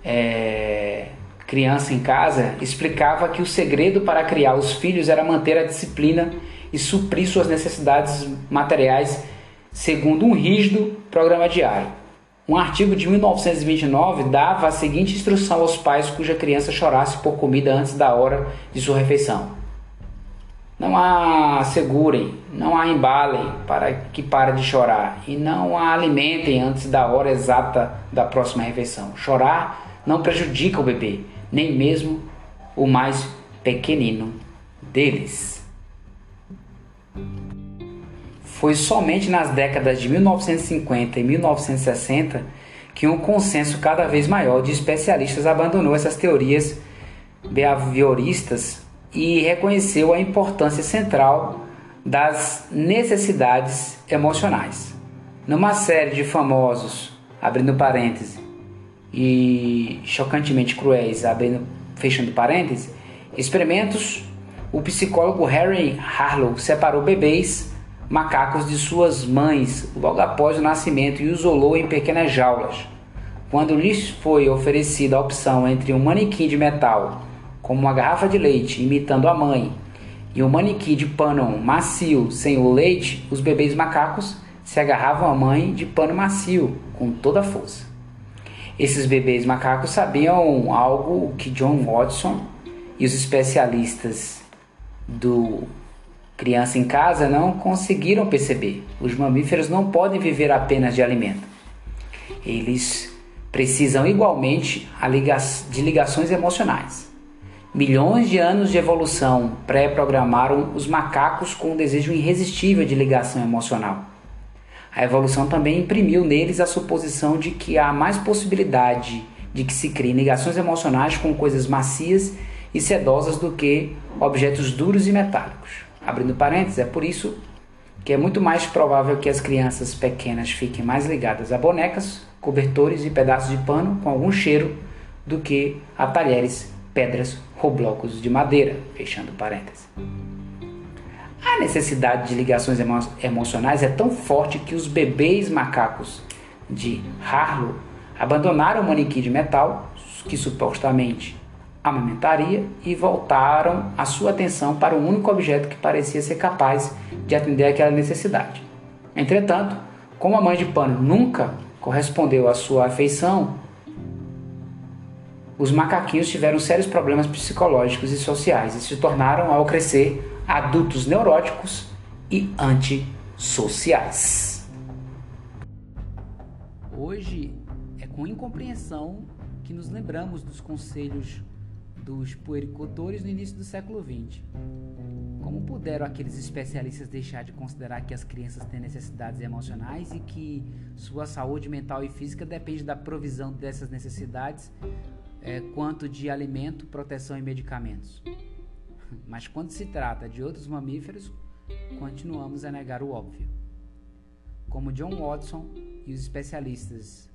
é, criança em casa, explicava que o segredo para criar os filhos era manter a disciplina e suprir suas necessidades materiais segundo um rígido programa diário. Um artigo de 1929 dava a seguinte instrução aos pais cuja criança chorasse por comida antes da hora de sua refeição: Não a segurem, não a embalem para que pare de chorar e não a alimentem antes da hora exata da próxima refeição. Chorar não prejudica o bebê, nem mesmo o mais pequenino deles. Foi somente nas décadas de 1950 e 1960 que um consenso cada vez maior de especialistas abandonou essas teorias behavioristas e reconheceu a importância central das necessidades emocionais. Numa série de famosos, abrindo parênteses, e chocantemente cruéis, abrindo, fechando parênteses, experimentos, o psicólogo Harry Harlow separou bebês macacos de suas mães logo após o nascimento e os isolou em pequenas jaulas. Quando lhes foi oferecida a opção entre um manequim de metal, como uma garrafa de leite imitando a mãe, e um manequim de pano macio sem o leite, os bebês macacos se agarravam à mãe de pano macio com toda a força. Esses bebês macacos sabiam algo que John Watson e os especialistas do Criança em Casa não conseguiram perceber. Os mamíferos não podem viver apenas de alimento. Eles precisam igualmente de ligações emocionais. Milhões de anos de evolução pré-programaram os macacos com um desejo irresistível de ligação emocional. A evolução também imprimiu neles a suposição de que há mais possibilidade de que se criem ligações emocionais com coisas macias e sedosas do que objetos duros e metálicos. Abrindo parênteses, é por isso que é muito mais provável que as crianças pequenas fiquem mais ligadas a bonecas, cobertores e pedaços de pano com algum cheiro do que a talheres, pedras ou blocos de madeira. Fechando parênteses. A necessidade de ligações emo emocionais é tão forte que os bebês macacos de Harlow abandonaram o manequim de metal, que supostamente amamentaria, e voltaram a sua atenção para o único objeto que parecia ser capaz de atender aquela necessidade. Entretanto, como a mãe de pano nunca correspondeu à sua afeição, os macaquinhos tiveram sérios problemas psicológicos e sociais e se tornaram, ao crescer, adultos neuróticos e antissociais. Hoje é com incompreensão que nos lembramos dos conselhos dos puericultores no início do século XX. Como puderam aqueles especialistas deixar de considerar que as crianças têm necessidades emocionais e que sua saúde mental e física depende da provisão dessas necessidades, é, quanto de alimento, proteção e medicamentos? Mas quando se trata de outros mamíferos, continuamos a negar o óbvio. Como John Watson e os especialistas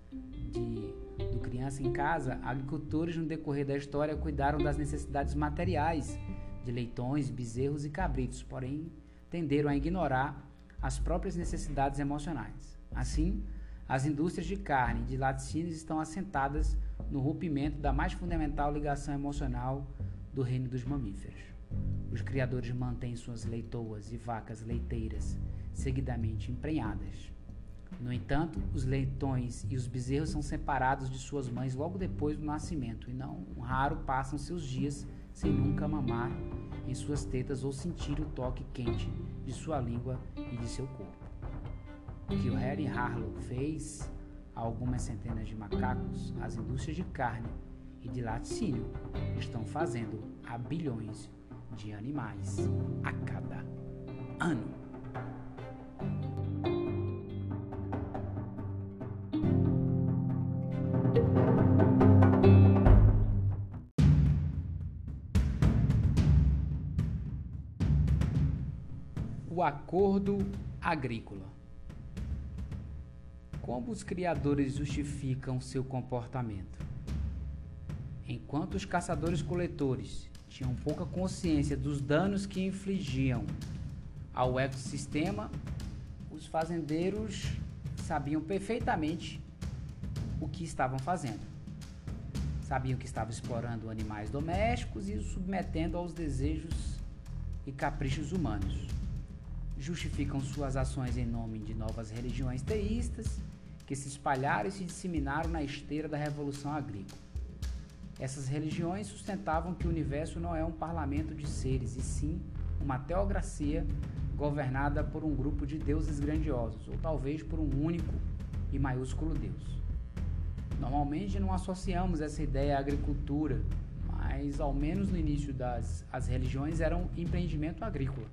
de, do Criança em Casa, agricultores no decorrer da história cuidaram das necessidades materiais de leitões, bezerros e cabritos, porém tenderam a ignorar as próprias necessidades emocionais. Assim, as indústrias de carne e de laticínios estão assentadas no rompimento da mais fundamental ligação emocional do reino dos mamíferos. Os criadores mantêm suas leitoas e vacas leiteiras seguidamente emprenhadas. No entanto, os leitões e os bezerros são separados de suas mães logo depois do nascimento e não raro passam seus dias sem nunca mamar em suas tetas ou sentir o toque quente de sua língua e de seu corpo. O que o Harry Harlow fez a algumas centenas de macacos, as indústrias de carne e de laticínio estão fazendo a bilhões de animais a cada ano. O acordo agrícola. Como os criadores justificam seu comportamento? Enquanto os caçadores-coletores tinham pouca consciência dos danos que infligiam ao ecossistema, os fazendeiros sabiam perfeitamente o que estavam fazendo. Sabiam que estavam explorando animais domésticos e os submetendo aos desejos e caprichos humanos justificam suas ações em nome de novas religiões teístas que se espalharam e se disseminaram na esteira da Revolução Agrícola. Essas religiões sustentavam que o universo não é um parlamento de seres, e sim uma teocracia governada por um grupo de deuses grandiosos, ou talvez por um único e maiúsculo Deus. Normalmente não associamos essa ideia à agricultura, mas ao menos no início das as religiões eram empreendimento agrícola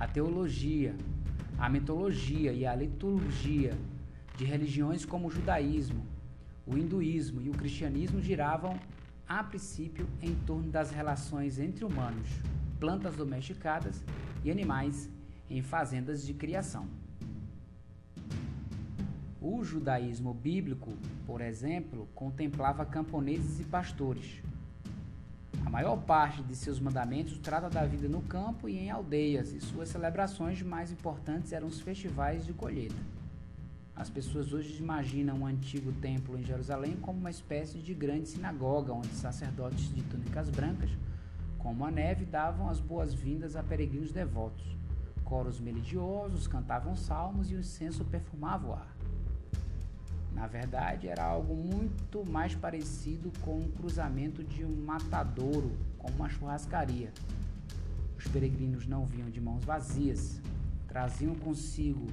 a teologia, a mitologia e a liturgia de religiões como o judaísmo, o hinduísmo e o cristianismo giravam, a princípio, em torno das relações entre humanos, plantas domesticadas e animais em fazendas de criação. O judaísmo bíblico, por exemplo, contemplava camponeses e pastores, a maior parte de seus mandamentos trata da vida no campo e em aldeias, e suas celebrações mais importantes eram os festivais de colheita. As pessoas hoje imaginam um antigo templo em Jerusalém como uma espécie de grande sinagoga, onde sacerdotes de túnicas brancas, como a neve, davam as boas-vindas a peregrinos devotos. Coros melodiosos cantavam salmos e o incenso perfumava o ar. Na verdade, era algo muito mais parecido com um cruzamento de um matadouro com uma churrascaria. Os peregrinos não vinham de mãos vazias, traziam consigo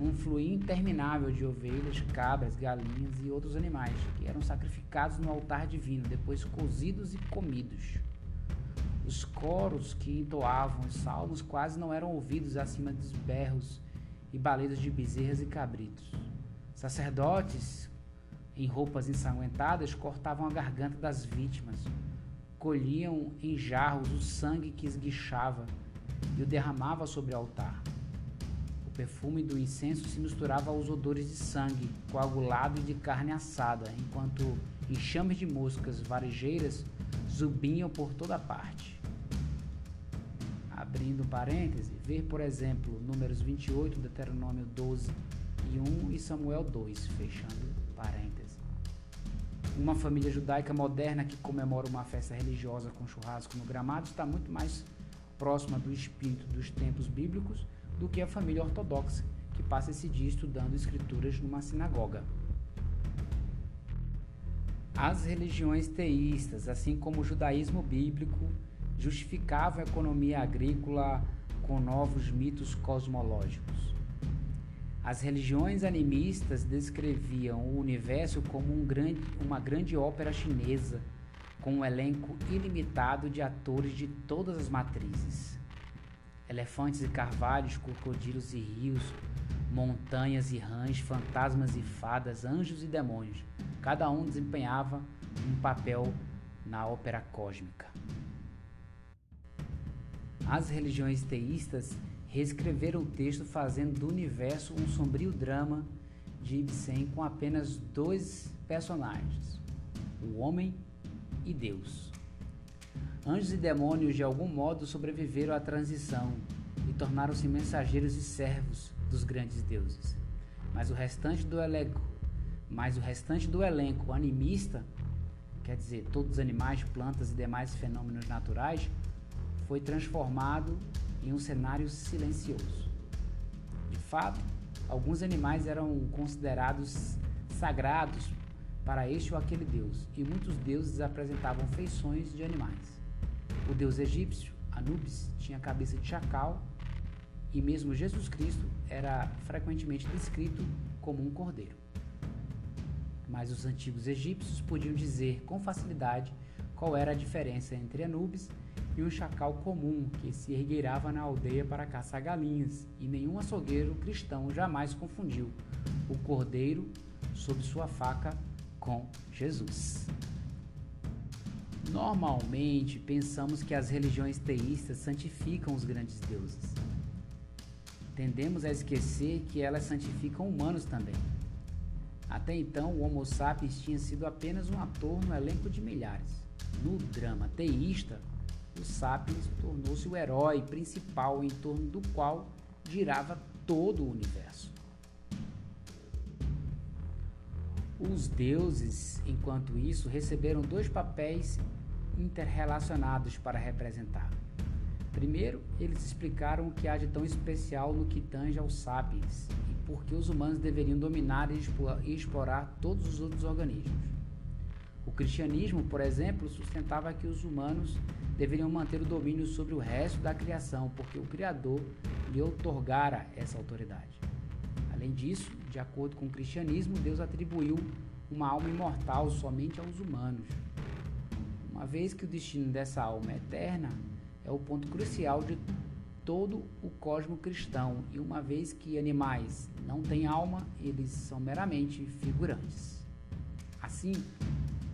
um fluir interminável de ovelhas, cabras, galinhas e outros animais que eram sacrificados no altar divino, depois cozidos e comidos. Os coros que entoavam os salmos quase não eram ouvidos acima dos berros e balidos de bezerras e cabritos. Sacerdotes, em roupas ensanguentadas, cortavam a garganta das vítimas, colhiam em jarros o sangue que esguichava e o derramava sobre o altar. O perfume do incenso se misturava aos odores de sangue, coagulado e de carne assada, enquanto enxames de moscas varejeiras zumbiam por toda parte. Abrindo parêntese, ver, por exemplo, números 28, Deuteronômio 12, e 1 e Samuel 2, fechando parênteses. Uma família judaica moderna que comemora uma festa religiosa com churrasco no gramado está muito mais próxima do espírito dos tempos bíblicos do que a família ortodoxa, que passa esse dia estudando escrituras numa sinagoga. As religiões teístas, assim como o judaísmo bíblico, justificavam a economia agrícola com novos mitos cosmológicos. As religiões animistas descreviam o universo como um grande, uma grande ópera chinesa, com um elenco ilimitado de atores de todas as matrizes. Elefantes e carvalhos, crocodilos e rios, montanhas e rãs, fantasmas e fadas, anjos e demônios. Cada um desempenhava um papel na ópera cósmica. As religiões teístas reescreveram o texto fazendo do universo um sombrio drama de Ibsen com apenas dois personagens, o homem e Deus. Anjos e demônios de algum modo sobreviveram à transição e tornaram-se mensageiros e servos dos grandes deuses. Mas o restante do elenco, mas o restante do elenco animista, quer dizer, todos os animais, plantas e demais fenômenos naturais, foi transformado em um cenário silencioso. De fato, alguns animais eram considerados sagrados para este ou aquele deus, e muitos deuses apresentavam feições de animais. O deus egípcio, Anubis, tinha cabeça de chacal, e mesmo Jesus Cristo era frequentemente descrito como um cordeiro. Mas os antigos egípcios podiam dizer com facilidade qual era a diferença entre Anubis e um chacal comum que se ergueirava na aldeia para caçar galinhas, e nenhum açougueiro cristão jamais confundiu o cordeiro sob sua faca com Jesus. Normalmente pensamos que as religiões teístas santificam os grandes deuses. Tendemos a esquecer que elas santificam humanos também. Até então, o Homo sapiens tinha sido apenas um ator no elenco de milhares. No drama teísta, o Sapiens tornou-se o herói principal em torno do qual girava todo o universo. Os deuses, enquanto isso, receberam dois papéis interrelacionados para representar. Primeiro, eles explicaram o que há de tão especial no que tange aos sapiens e por que os humanos deveriam dominar e explorar todos os outros organismos. O cristianismo, por exemplo, sustentava que os humanos deveriam manter o domínio sobre o resto da criação, porque o Criador lhe outorgara essa autoridade. Além disso, de acordo com o cristianismo, Deus atribuiu uma alma imortal somente aos humanos. Uma vez que o destino dessa alma é eterna, é o ponto crucial de todo o cosmo cristão, e uma vez que animais não têm alma, eles são meramente figurantes. Assim,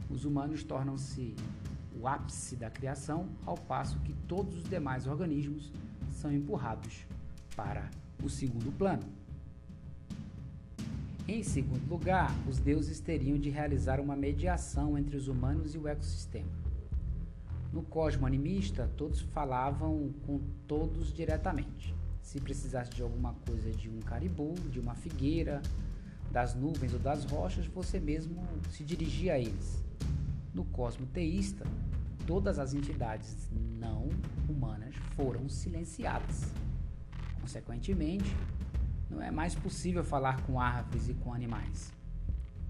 os humanos tornam-se o ápice da criação, ao passo que todos os demais organismos são empurrados para o segundo plano. Em segundo lugar, os deuses teriam de realizar uma mediação entre os humanos e o ecossistema. No cosmo animista, todos falavam com todos diretamente. Se precisasse de alguma coisa de um caribu, de uma figueira, das nuvens ou das rochas, você mesmo se dirigia a eles. No cosmo teísta, todas as entidades não humanas foram silenciadas. Consequentemente, não é mais possível falar com árvores e com animais.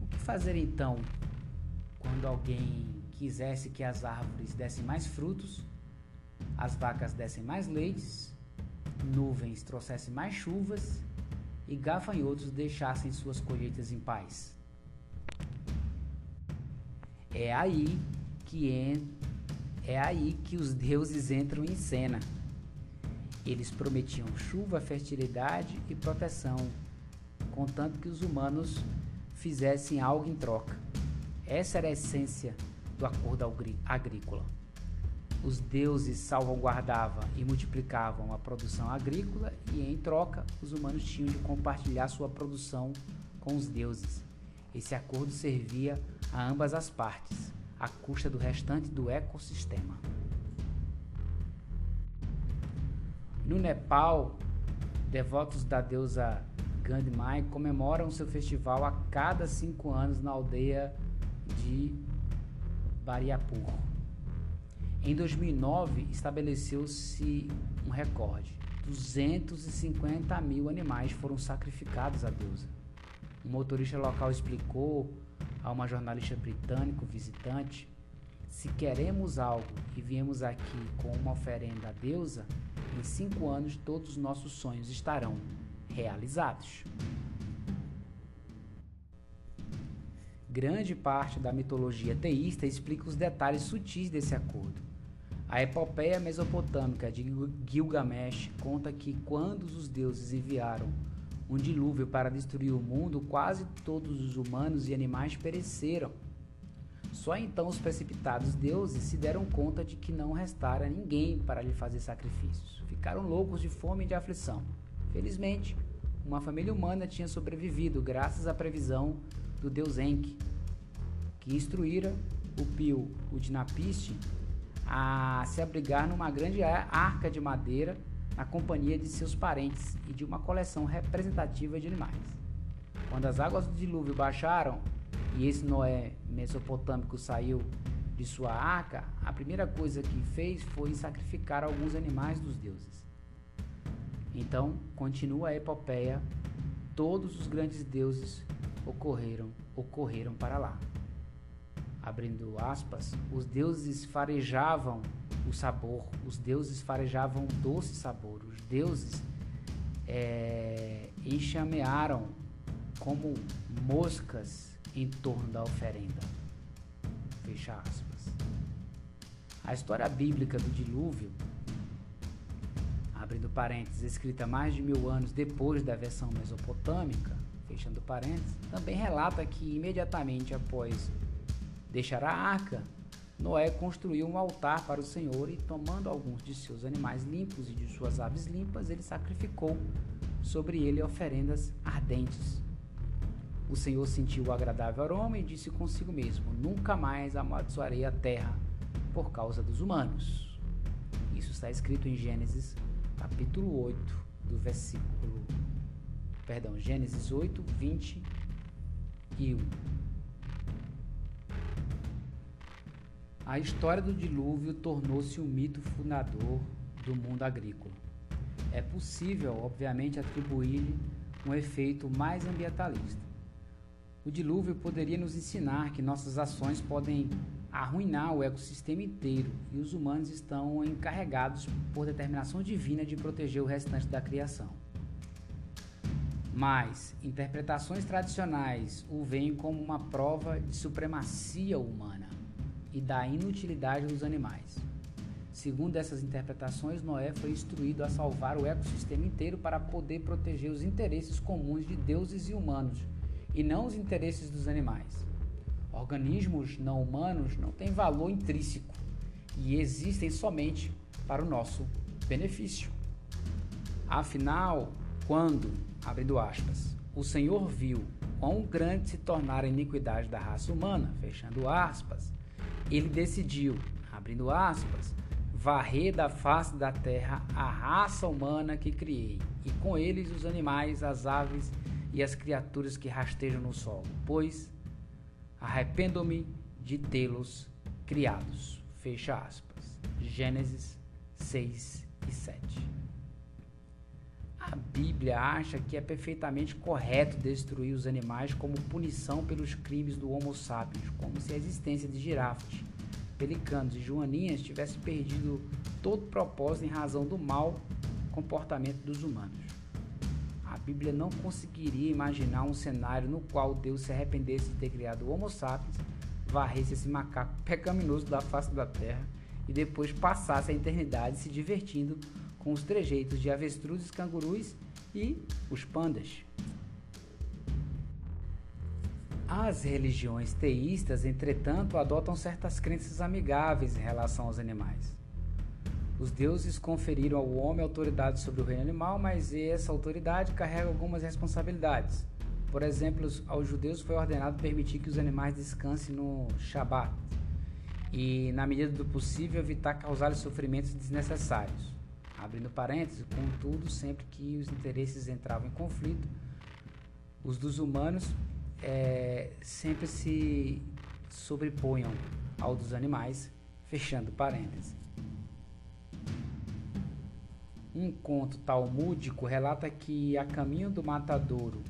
O que fazer então quando alguém quisesse que as árvores dessem mais frutos, as vacas dessem mais leites, nuvens trouxessem mais chuvas e gafanhotos deixassem suas colheitas em paz? É aí que é aí que os deuses entram em cena. Eles prometiam chuva, fertilidade e proteção, contanto que os humanos fizessem algo em troca. Essa era a essência do acordo agrícola. Os deuses salvaguardavam e multiplicavam a produção agrícola e, em troca, os humanos tinham de compartilhar sua produção com os deuses. Esse acordo servia a ambas as partes, à custa do restante do ecossistema. No Nepal, devotos da deusa Gandhimai comemoram seu festival a cada cinco anos na aldeia de Bariapur. Em 2009, estabeleceu-se um recorde. 250 mil animais foram sacrificados à deusa. Um motorista local explicou a uma jornalista britânica visitante: se queremos algo e viemos aqui com uma oferenda à deusa, em cinco anos todos os nossos sonhos estarão realizados. Grande parte da mitologia teísta explica os detalhes sutis desse acordo. A epopeia mesopotâmica de Gilgamesh conta que quando os deuses enviaram um dilúvio para destruir o mundo, quase todos os humanos e animais pereceram. Só então os precipitados deuses se deram conta de que não restara ninguém para lhe fazer sacrifícios. Ficaram loucos de fome e de aflição. Felizmente, uma família humana tinha sobrevivido graças à previsão do deus Enki, que instruíra o Pio Udinapiste a se abrigar numa grande arca de madeira na companhia de seus parentes e de uma coleção representativa de animais. Quando as águas do dilúvio baixaram e esse Noé mesopotâmico saiu de sua arca, a primeira coisa que fez foi sacrificar alguns animais dos deuses. Então, continua a epopeia, todos os grandes deuses ocorreram, ocorreram para lá abrindo aspas, os deuses farejavam o sabor, os deuses farejavam o doce sabor, os deuses é, enxamearam como moscas em torno da oferenda. Fecha aspas. A história bíblica do dilúvio, abrindo parênteses, escrita mais de mil anos depois da versão mesopotâmica, fechando parênteses, também relata que imediatamente após deixar a arca, Noé construiu um altar para o Senhor e, tomando alguns de seus animais limpos e de suas aves limpas, ele sacrificou sobre ele oferendas ardentes. O Senhor sentiu o agradável aroma e disse consigo mesmo: Nunca mais amaldiçoarei a terra por causa dos humanos. Isso está escrito em Gênesis, capítulo 8, do versículo. Perdão, Gênesis 8, 20 A história do dilúvio tornou-se um mito fundador do mundo agrícola. É possível, obviamente, atribuir-lhe um efeito mais ambientalista. O dilúvio poderia nos ensinar que nossas ações podem arruinar o ecossistema inteiro e os humanos estão encarregados por determinação divina de proteger o restante da criação. Mas interpretações tradicionais o veem como uma prova de supremacia humana e da inutilidade dos animais. Segundo essas interpretações, Noé foi instruído a salvar o ecossistema inteiro para poder proteger os interesses comuns de deuses e humanos, e não os interesses dos animais. Organismos não humanos não têm valor intrínseco e existem somente para o nosso benefício. Afinal, quando, abrindo aspas, o Senhor viu quão grande se tornara a iniquidade da raça humana, fechando aspas, ele decidiu, abrindo aspas, varrer da face da terra a raça humana que criei, e com eles os animais, as aves e as criaturas que rastejam no solo, pois arrependo-me de tê-los criados. Fecha aspas. Gênesis 6 e 7. A Bíblia acha que é perfeitamente correto destruir os animais como punição pelos crimes do Homo sapiens, como se a existência de girafas, pelicanos e joaninhas tivesse perdido todo propósito em razão do mau comportamento dos humanos. A Bíblia não conseguiria imaginar um cenário no qual Deus se arrependesse de ter criado o Homo sapiens, varresse esse macaco pecaminoso da face da terra e depois passasse a eternidade se divertindo com os trejeitos de avestruzes, cangurus e os pandas. As religiões teístas, entretanto, adotam certas crenças amigáveis em relação aos animais. Os deuses conferiram ao homem autoridade sobre o reino animal, mas essa autoridade carrega algumas responsabilidades. Por exemplo, aos judeus foi ordenado permitir que os animais descansem no Shabat e, na medida do possível, evitar causar sofrimentos desnecessários. Abrindo parênteses, contudo, sempre que os interesses entravam em conflito, Os dos humanos é, sempre se sobreponham ao dos animais, fechando parênteses. Um conto talmúdico relata que, a caminho do matadouro,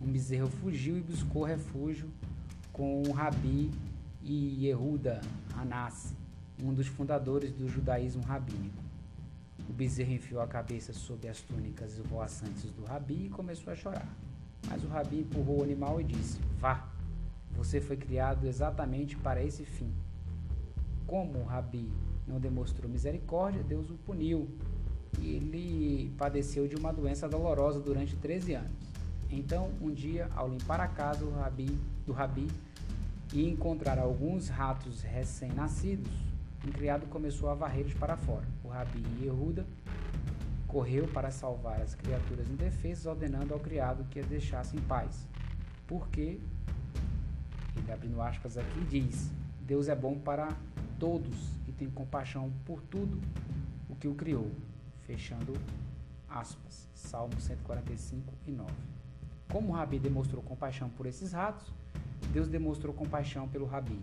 um bezerro fugiu e buscou refúgio com o Rabi e Yehuda Hanassi, um dos fundadores do judaísmo rabínico. O bezerro enfiou a cabeça sob as túnicas esvoaçantes do Rabi e começou a chorar. Mas o Rabi empurrou o animal e disse: Vá, você foi criado exatamente para esse fim. Como o Rabi não demonstrou misericórdia, Deus o puniu e ele padeceu de uma doença dolorosa durante 13 anos. Então, um dia, ao limpar a casa do Rabi, do Rabi e encontrar alguns ratos recém-nascidos, um criado começou a varrê-los para fora. Rabi Yehuda correu para salvar as criaturas indefesas, ordenando ao criado que as deixasse em paz. Porque, ele abrindo aspas aqui, diz: Deus é bom para todos e tem compaixão por tudo o que o criou. Fechando aspas. Salmo 145 e 9. Como Rabi demonstrou compaixão por esses ratos, Deus demonstrou compaixão pelo Rabi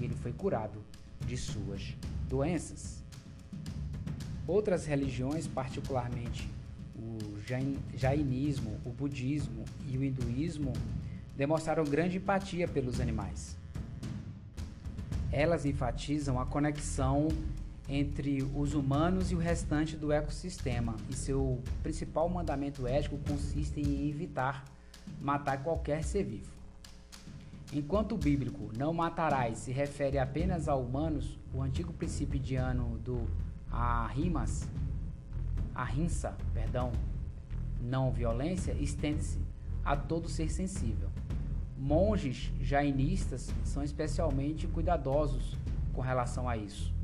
e ele foi curado de suas doenças. Outras religiões, particularmente o jainismo, o budismo e o hinduísmo, demonstraram grande empatia pelos animais. Elas enfatizam a conexão entre os humanos e o restante do ecossistema, e seu principal mandamento ético consiste em evitar matar qualquer ser vivo. Enquanto o bíblico não matarás se refere apenas a humanos, o antigo princípio indiano do arrimas, ahimsa, perdão, não violência, estende-se a todo ser sensível. Monges jainistas são especialmente cuidadosos com relação a isso.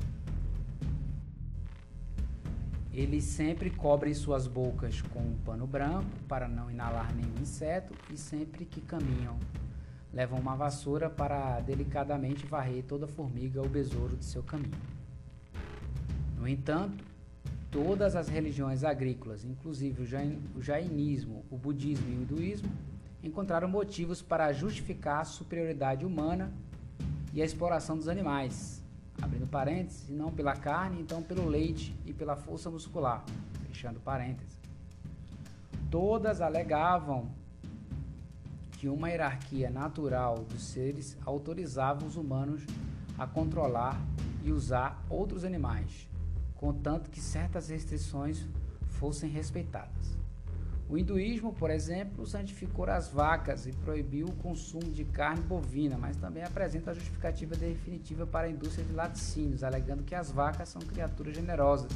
Eles sempre cobrem suas bocas com um pano branco para não inalar nenhum inseto e sempre que caminham levam uma vassoura para delicadamente varrer toda formiga ou besouro de seu caminho. No entanto, todas as religiões agrícolas, inclusive o jainismo, o budismo e o hinduísmo, encontraram motivos para justificar a superioridade humana e a exploração dos animais, abrindo parênteses, não pela carne, então pelo leite e pela força muscular, fechando parênteses. Todas alegavam que uma hierarquia natural dos seres autorizava os humanos a controlar e usar outros animais, contanto que certas restrições fossem respeitadas. O hinduísmo, por exemplo, santificou as vacas e proibiu o consumo de carne bovina, mas também apresenta a justificativa definitiva para a indústria de laticínios, alegando que as vacas são criaturas generosas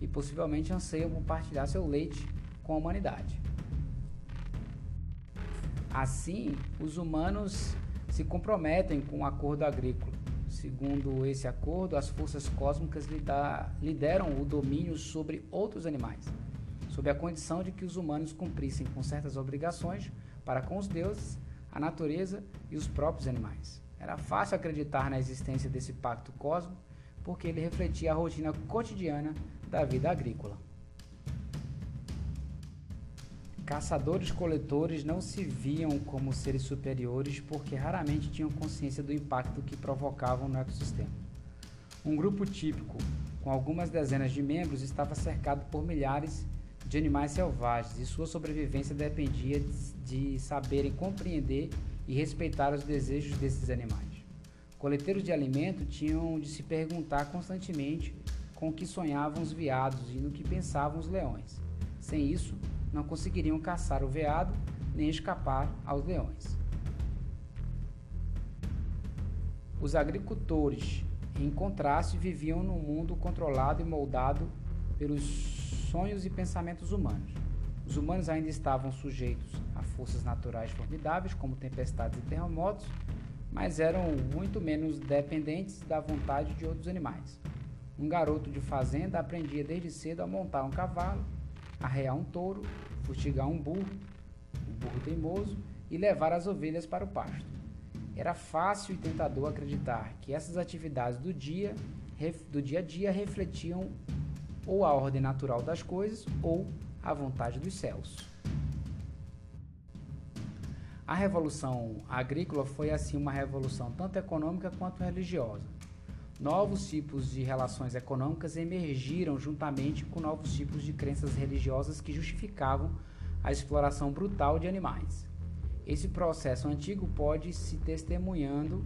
e possivelmente anseiam compartilhar seu leite com a humanidade. Assim, os humanos se comprometem com o acordo agrícola. Segundo esse acordo, as forças cósmicas lideram o domínio sobre outros animais sob a condição de que os humanos cumprissem com certas obrigações para com os deuses, a natureza e os próprios animais. Era fácil acreditar na existência desse pacto cósmico porque ele refletia a rotina cotidiana da vida agrícola. Caçadores-coletores não se viam como seres superiores porque raramente tinham consciência do impacto que provocavam no ecossistema. Um grupo típico, com algumas dezenas de membros, estava cercado por milhares de animais selvagens e sua sobrevivência dependia de saberem compreender e respeitar os desejos desses animais. Coleteiros de alimento tinham de se perguntar constantemente com o que sonhavam os veados e no que pensavam os leões. Sem isso, não conseguiriam caçar o veado nem escapar aos leões. Os agricultores, em contraste, viviam num mundo controlado e moldado pelos sonhos e pensamentos humanos. Os humanos ainda estavam sujeitos a forças naturais formidáveis, como tempestades e terremotos, mas eram muito menos dependentes da vontade de outros animais. Um garoto de fazenda aprendia desde cedo a montar um cavalo, arrear um touro, fustigar um burro, um burro teimoso, e levar as ovelhas para o pasto. Era fácil e tentador acreditar que essas atividades do dia, do dia a dia refletiam ou a ordem natural das coisas ou a vontade dos céus. A revolução agrícola foi assim uma revolução tanto econômica quanto religiosa. Novos tipos de relações econômicas emergiram juntamente com novos tipos de crenças religiosas que justificavam a exploração brutal de animais. Esse processo antigo pode se testemunhando,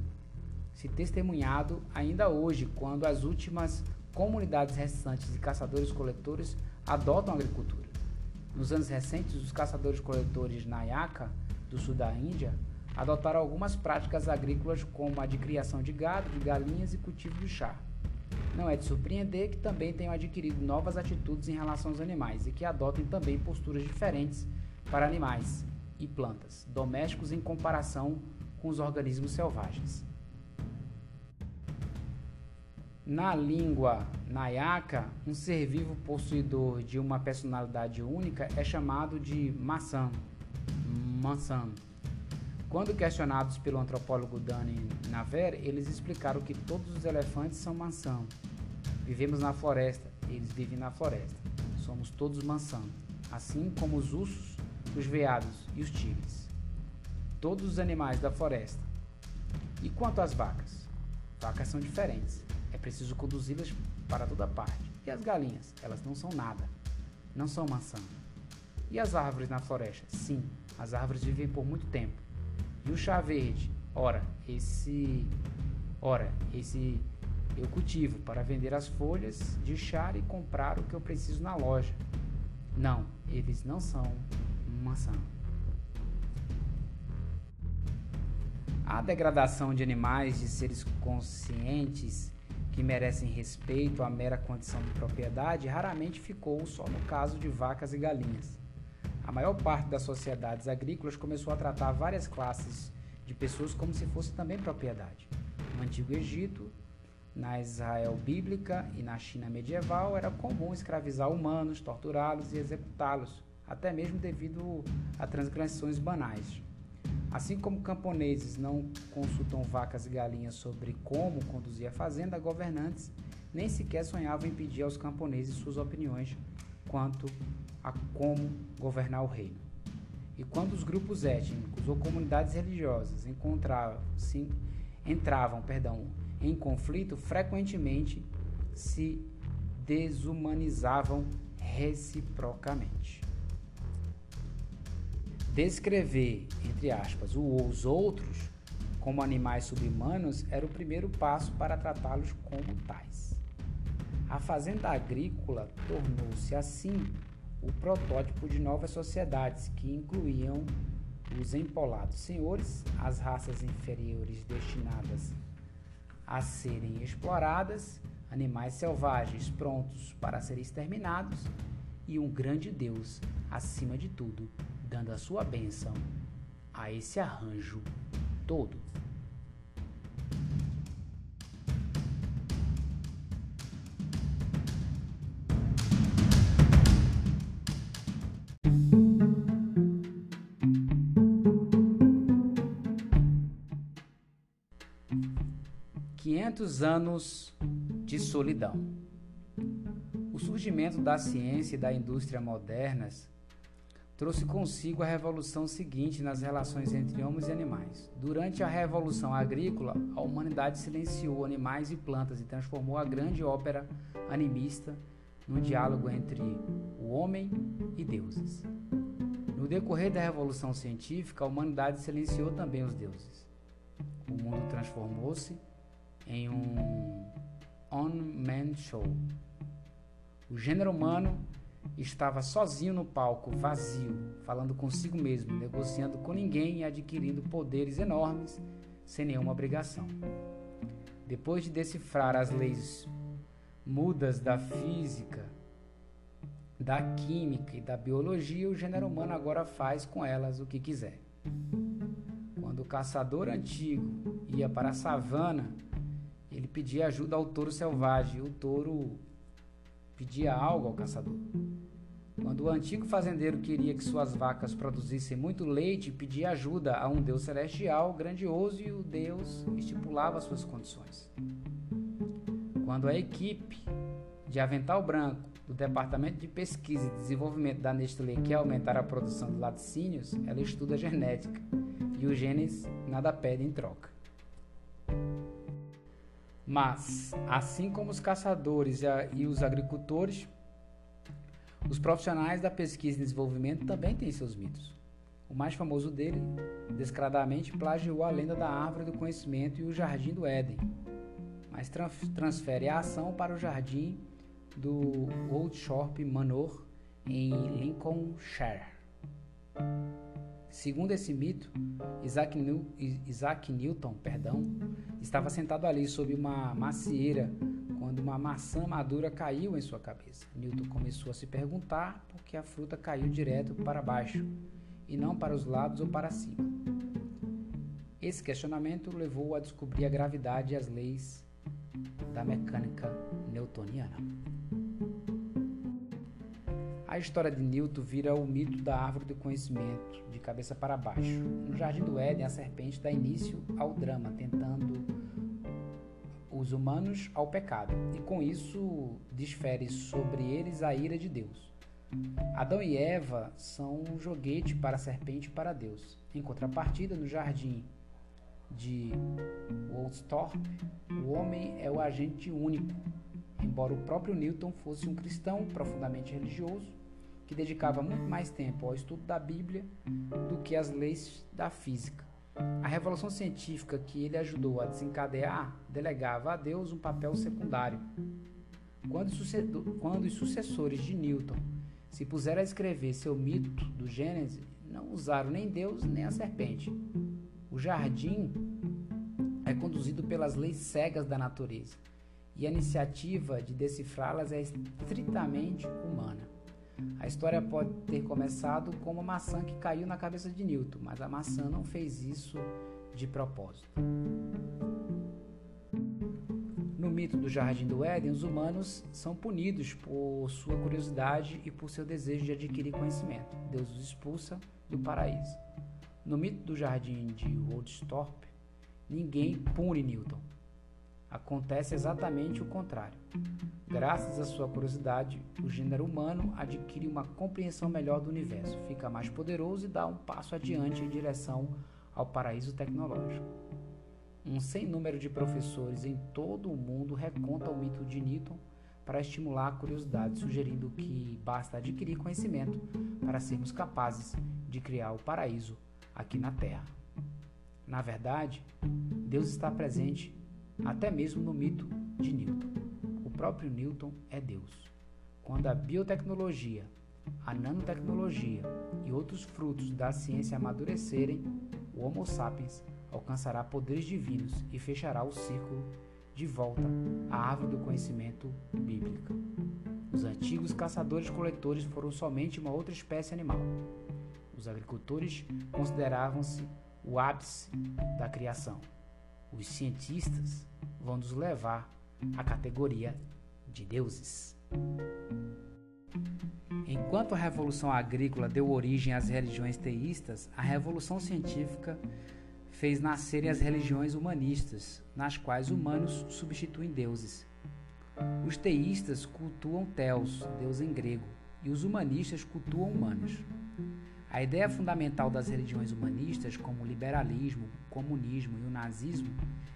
se testemunhado ainda hoje, quando as últimas comunidades restantes de caçadores-coletores adotam a agricultura. Nos anos recentes, os caçadores-coletores Nayaka, do sul da Índia, adotaram algumas práticas agrícolas como a de criação de gado, de galinhas e cultivo do chá. Não é de surpreender que também tenham adquirido novas atitudes em relação aos animais e que adotem também posturas diferentes para animais, e plantas, domésticos em comparação com os organismos selvagens. Na língua nayaka, um ser vivo possuidor de uma personalidade única é chamado de maçã, maçã. Quando questionados pelo antropólogo Dani Naver, eles explicaram que todos os elefantes são maçã. Vivemos na floresta, eles vivem na floresta. Somos todos maçã, assim como os ursos os veados e os tigres, todos os animais da floresta. E quanto às vacas? Vacas são diferentes, é preciso conduzi-las para toda parte. E as galinhas? Elas não são nada, não são maçã. E as árvores na floresta? Sim, as árvores vivem por muito tempo. E o chá verde? Ora, esse. Ora, esse eu cultivo para vender as folhas de chá e comprar o que eu preciso na loja. Não, eles não são maçã. A degradação de animais, de seres conscientes que merecem respeito à mera condição de propriedade, raramente ficou só no caso de vacas e galinhas. A maior parte das sociedades agrícolas começou a tratar várias classes de pessoas como se fosse também propriedade. No Antigo Egito, na Israel bíblica e na China medieval, era comum escravizar humanos, torturá-los e executá-los até mesmo devido a transgressões banais. Assim como camponeses não consultam vacas e galinhas sobre como conduzir a fazenda, governantes nem sequer sonhavam em pedir aos camponeses suas opiniões quanto a como governar o reino. E quando os grupos étnicos ou comunidades religiosas encontravam-se entravam, perdão, em conflito, frequentemente se desumanizavam reciprocamente. Descrever, entre aspas, os outros como animais subhumanos era o primeiro passo para tratá-los como tais. A fazenda agrícola tornou-se assim o protótipo de novas sociedades que incluíam os empolados senhores, as raças inferiores destinadas a serem exploradas, animais selvagens prontos para serem exterminados e um grande Deus, acima de tudo, dando a sua bênção a esse arranjo todo. Quinhentos anos de solidão. O surgimento da ciência e da indústria modernas trouxe consigo a revolução seguinte nas relações entre homens e animais. Durante a revolução agrícola, a humanidade silenciou animais e plantas e transformou a grande ópera animista num diálogo entre o homem e deuses. No decorrer da revolução científica, a humanidade silenciou também os deuses. O mundo transformou-se em um on-man show. O gênero humano estava sozinho no palco, vazio, falando consigo mesmo, negociando com ninguém e adquirindo poderes enormes sem nenhuma obrigação. Depois de decifrar as leis mudas da física, da química e da biologia, o gênero humano agora faz com elas o que quiser. Quando o caçador antigo ia para a savana, ele pedia ajuda ao touro selvagem, e o touro pedia algo ao caçador. Quando o antigo fazendeiro queria que suas vacas produzissem muito leite, pedia ajuda a um Deus celestial grandioso e o Deus estipulava suas condições. Quando a equipe de Avental Branco do Departamento de Pesquisa e Desenvolvimento da Nestlé quer aumentar a produção de laticínios, ela estuda genética e o Gênesis nada pede em troca. Mas, assim como os caçadores e os agricultores, os profissionais da pesquisa e desenvolvimento também têm seus mitos. O mais famoso dele, descaradamente, plagiou a lenda da árvore do conhecimento e o jardim do Éden, mas transfere a ação para o jardim do Old Shorp Manor em Lincolnshire. Segundo esse mito, Isaac, New, Isaac Newton perdão, estava sentado ali sob uma macieira quando uma maçã madura caiu em sua cabeça. Newton começou a se perguntar por que a fruta caiu direto para baixo e não para os lados ou para cima. Esse questionamento levou a descobrir a gravidade e as leis da mecânica newtoniana. A história de Newton vira o mito da árvore do conhecimento, de cabeça para baixo. No Jardim do Éden, a serpente dá início ao drama, tentando os humanos ao pecado, e com isso desfere sobre eles a ira de Deus. Adão e Eva são um joguete para a serpente e para Deus. Em contrapartida, no jardim de Woolsthorpe, o homem é o agente único. Embora o próprio Newton fosse um cristão profundamente religioso, que dedicava muito mais tempo ao estudo da Bíblia do que às leis da física. A revolução científica que ele ajudou a desencadear delegava a Deus um papel secundário. Quando, os sucessores de Newton se puseram a escrever seu mito do Gênesis, não usaram nem Deus nem a serpente. O jardim é conduzido pelas leis cegas da natureza e a iniciativa de decifrá-las é estritamente humana. A história pode ter começado com uma maçã que caiu na cabeça de Newton, mas a maçã não fez isso de propósito. No mito do Jardim do Éden, os humanos são punidos por sua curiosidade e por seu desejo de adquirir conhecimento. Deus os expulsa do paraíso. No mito do Jardim de Woodstock, ninguém pune Newton. Acontece exatamente o contrário. Graças à sua curiosidade, o gênero humano adquire uma compreensão melhor do universo, fica mais poderoso e dá um passo adiante em direção ao paraíso tecnológico. Um sem número de professores em todo o mundo reconta o mito de Newton para estimular a curiosidade, sugerindo que basta adquirir conhecimento para sermos capazes de criar o paraíso aqui na Terra. Na verdade, Deus está presente até mesmo no mito de Newton. O próprio Newton é Deus. Quando a biotecnologia, a nanotecnologia e outros frutos da ciência amadurecerem, o Homo sapiens alcançará poderes divinos e fechará o círculo de volta à árvore do conhecimento bíblica. Os antigos caçadores-coletores foram somente uma outra espécie animal. Os agricultores consideravam-se o ápice da criação os cientistas vão nos levar à categoria de deuses. Enquanto a revolução agrícola deu origem às religiões teístas, a revolução científica fez nascerem as religiões humanistas, nas quais humanos substituem deuses. Os teístas cultuam Theos, deus em grego, e os humanistas cultuam humanos. A ideia fundamental das religiões humanistas, como o liberalismo, o comunismo e o nazismo,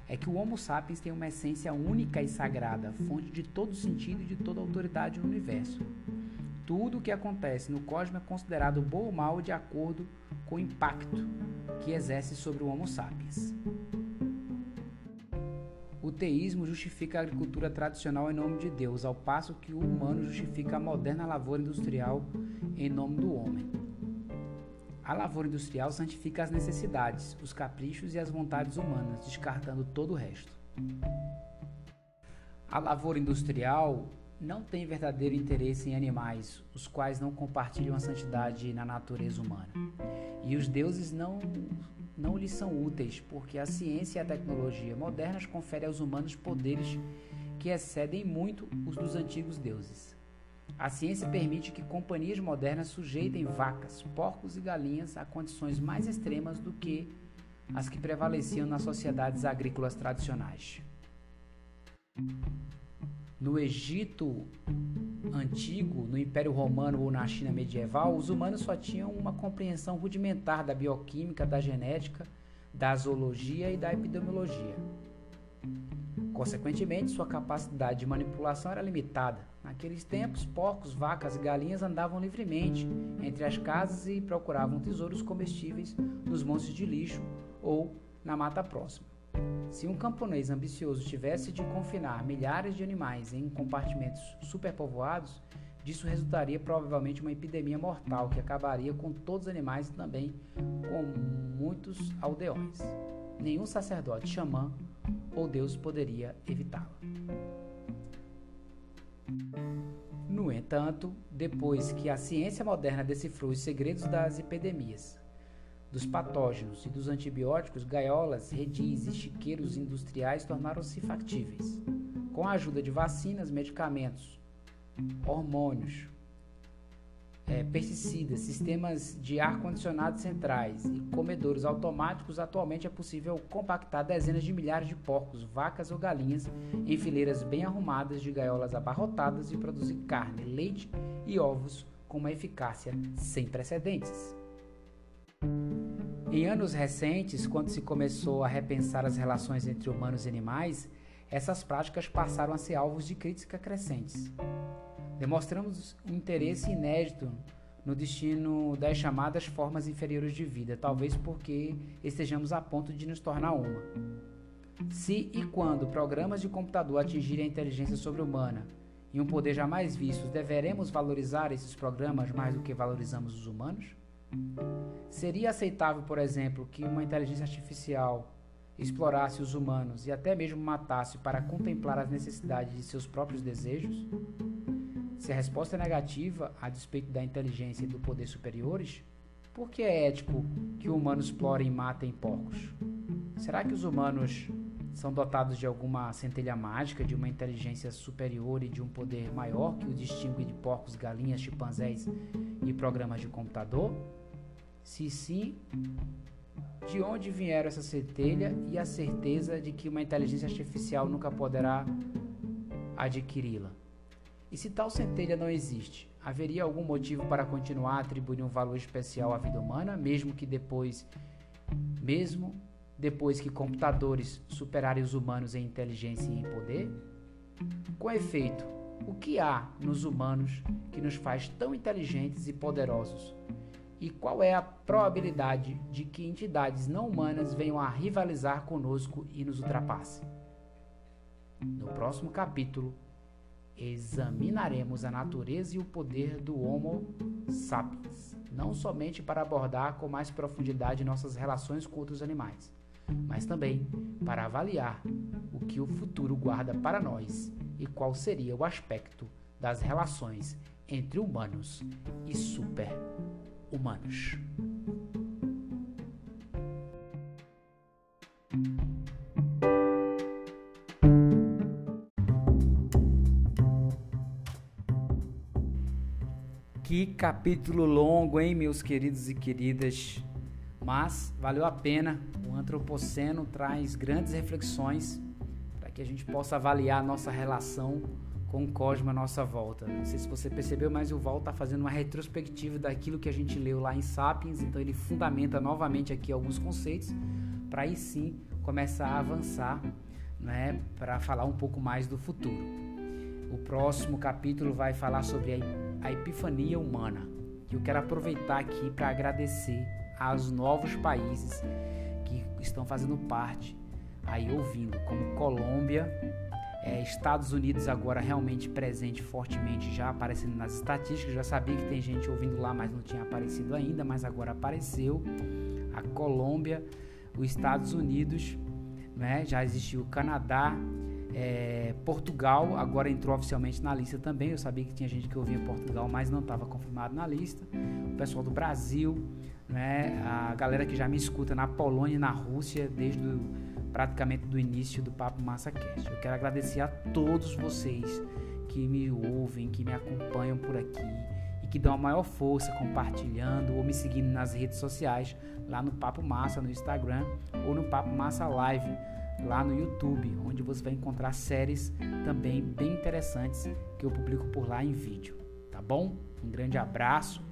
é que o Homo sapiens tem uma essência única e sagrada, fonte de todo sentido e de toda autoridade no universo. Tudo o que acontece no cosmos é considerado bom ou mal de acordo com o impacto que exerce sobre o Homo sapiens. O teísmo justifica a agricultura tradicional em nome de Deus, ao passo que o humano justifica a moderna lavoura industrial em nome do homem. A lavoura industrial santifica as necessidades, os caprichos e as vontades humanas, descartando todo o resto. A lavoura industrial não tem verdadeiro interesse em animais, os quais não compartilham a santidade na natureza humana. E os deuses não, não lhes são úteis, porque a ciência e a tecnologia modernas conferem aos humanos poderes que excedem muito os dos antigos deuses. A ciência permite que companhias modernas sujeitem vacas, porcos e galinhas a condições mais extremas do que as que prevaleciam nas sociedades agrícolas tradicionais. No Egito antigo, no Império Romano ou na China medieval, os humanos só tinham uma compreensão rudimentar da bioquímica, da genética, da zoologia e da epidemiologia. Consequentemente, sua capacidade de manipulação era limitada. Naqueles tempos, porcos, vacas e galinhas andavam livremente entre as casas e procuravam tesouros comestíveis nos montes de lixo ou na mata próxima. Se um camponês ambicioso tivesse de confinar milhares de animais em compartimentos superpovoados, disso resultaria provavelmente uma epidemia mortal que acabaria com todos os animais e também com muitos aldeões. Nenhum sacerdote, xamã ou Deus poderia evitá-la. No entanto, depois que a ciência moderna decifrou os segredos das epidemias, dos patógenos e dos antibióticos, gaiolas, redis e chiqueiros industriais tornaram-se factíveis. Com a ajuda de vacinas, medicamentos, hormônios, é, pesticidas, sistemas de ar-condicionado centrais e comedores automáticos, atualmente é possível compactar dezenas de milhares de porcos, vacas ou galinhas em fileiras bem arrumadas de gaiolas abarrotadas e produzir carne, leite e ovos com uma eficácia sem precedentes. Em anos recentes, quando se começou a repensar as relações entre humanos e animais, essas práticas passaram a ser alvos de crítica crescentes. Demonstramos um interesse inédito no destino das chamadas formas inferiores de vida, talvez porque estejamos a ponto de nos tornar uma. Se e quando programas de computador atingirem a inteligência sobre-humana e um poder jamais visto, deveremos valorizar esses programas mais do que valorizamos os humanos? Seria aceitável, por exemplo, que uma inteligência artificial explorasse os humanos e até mesmo matasse para contemplar as necessidades de seus próprios desejos? Se a resposta é negativa, a despeito da inteligência e do poder superiores, por que é ético que o humano explore e mate porcos? Será que os humanos são dotados de alguma centelha mágica, de uma inteligência superior e de um poder maior que o distingue de porcos, galinhas, chimpanzés e programas de computador? Se sim, de onde vieram essa centelha e a certeza de que uma inteligência artificial nunca poderá adquiri-la? E se tal centelha não existe, haveria algum motivo para continuar a atribuir um valor especial à vida humana, mesmo que depois, mesmo depois que computadores superarem os humanos em inteligência e em poder? Com efeito, o que há nos humanos que nos faz tão inteligentes e poderosos? E qual é a probabilidade de que entidades não humanas venham a rivalizar conosco e nos ultrapassem? No próximo capítulo, examinaremos a natureza e o poder do Homo sapiens, não somente para abordar com mais profundidade nossas relações com outros animais, mas também para avaliar o que o futuro guarda para nós e qual seria o aspecto das relações entre humanos e super-humanos. Que capítulo longo, hein, meus queridos e queridas? Mas valeu a pena. O Antropoceno traz grandes reflexões para que a gente possa avaliar a nossa relação com o cosmos à nossa volta. Não sei se você percebeu, mas o Val está fazendo uma retrospectiva daquilo que a gente leu lá em Sapiens, então ele fundamenta novamente aqui alguns conceitos para aí sim começar a avançar, né, para falar um pouco mais do futuro. O próximo capítulo vai falar sobre a a epifania humana. Eu quero aproveitar aqui para agradecer aos novos países que estão fazendo parte, aí ouvindo, como Colômbia, é, Estados Unidos agora realmente presente fortemente, já aparecendo nas estatísticas. Já sabia que tem gente ouvindo lá, mas não tinha aparecido ainda, mas agora apareceu. A Colômbia, os Estados Unidos, né? já existiu o Canadá, é, Portugal agora entrou oficialmente na lista também. Eu sabia que tinha gente que ouvia Portugal, mas não estava confirmado na lista. O pessoal do Brasil, né, a galera que já me escuta na Polônia e na Rússia desde o, praticamente do início do Papo Massa Cast. Eu quero agradecer a todos vocês que me ouvem, que me acompanham por aqui e que dão a maior força compartilhando ou me seguindo nas redes sociais, lá no Papo Massa no Instagram ou no Papo Massa Live lá no YouTube, onde você vai encontrar séries também bem interessantes que eu publico por lá em vídeo, tá bom? Um grande abraço,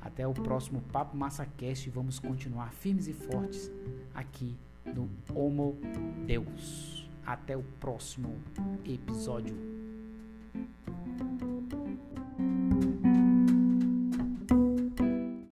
até o próximo Papo MassaCast e vamos continuar firmes e fortes aqui no Homo Deus. Até o próximo episódio.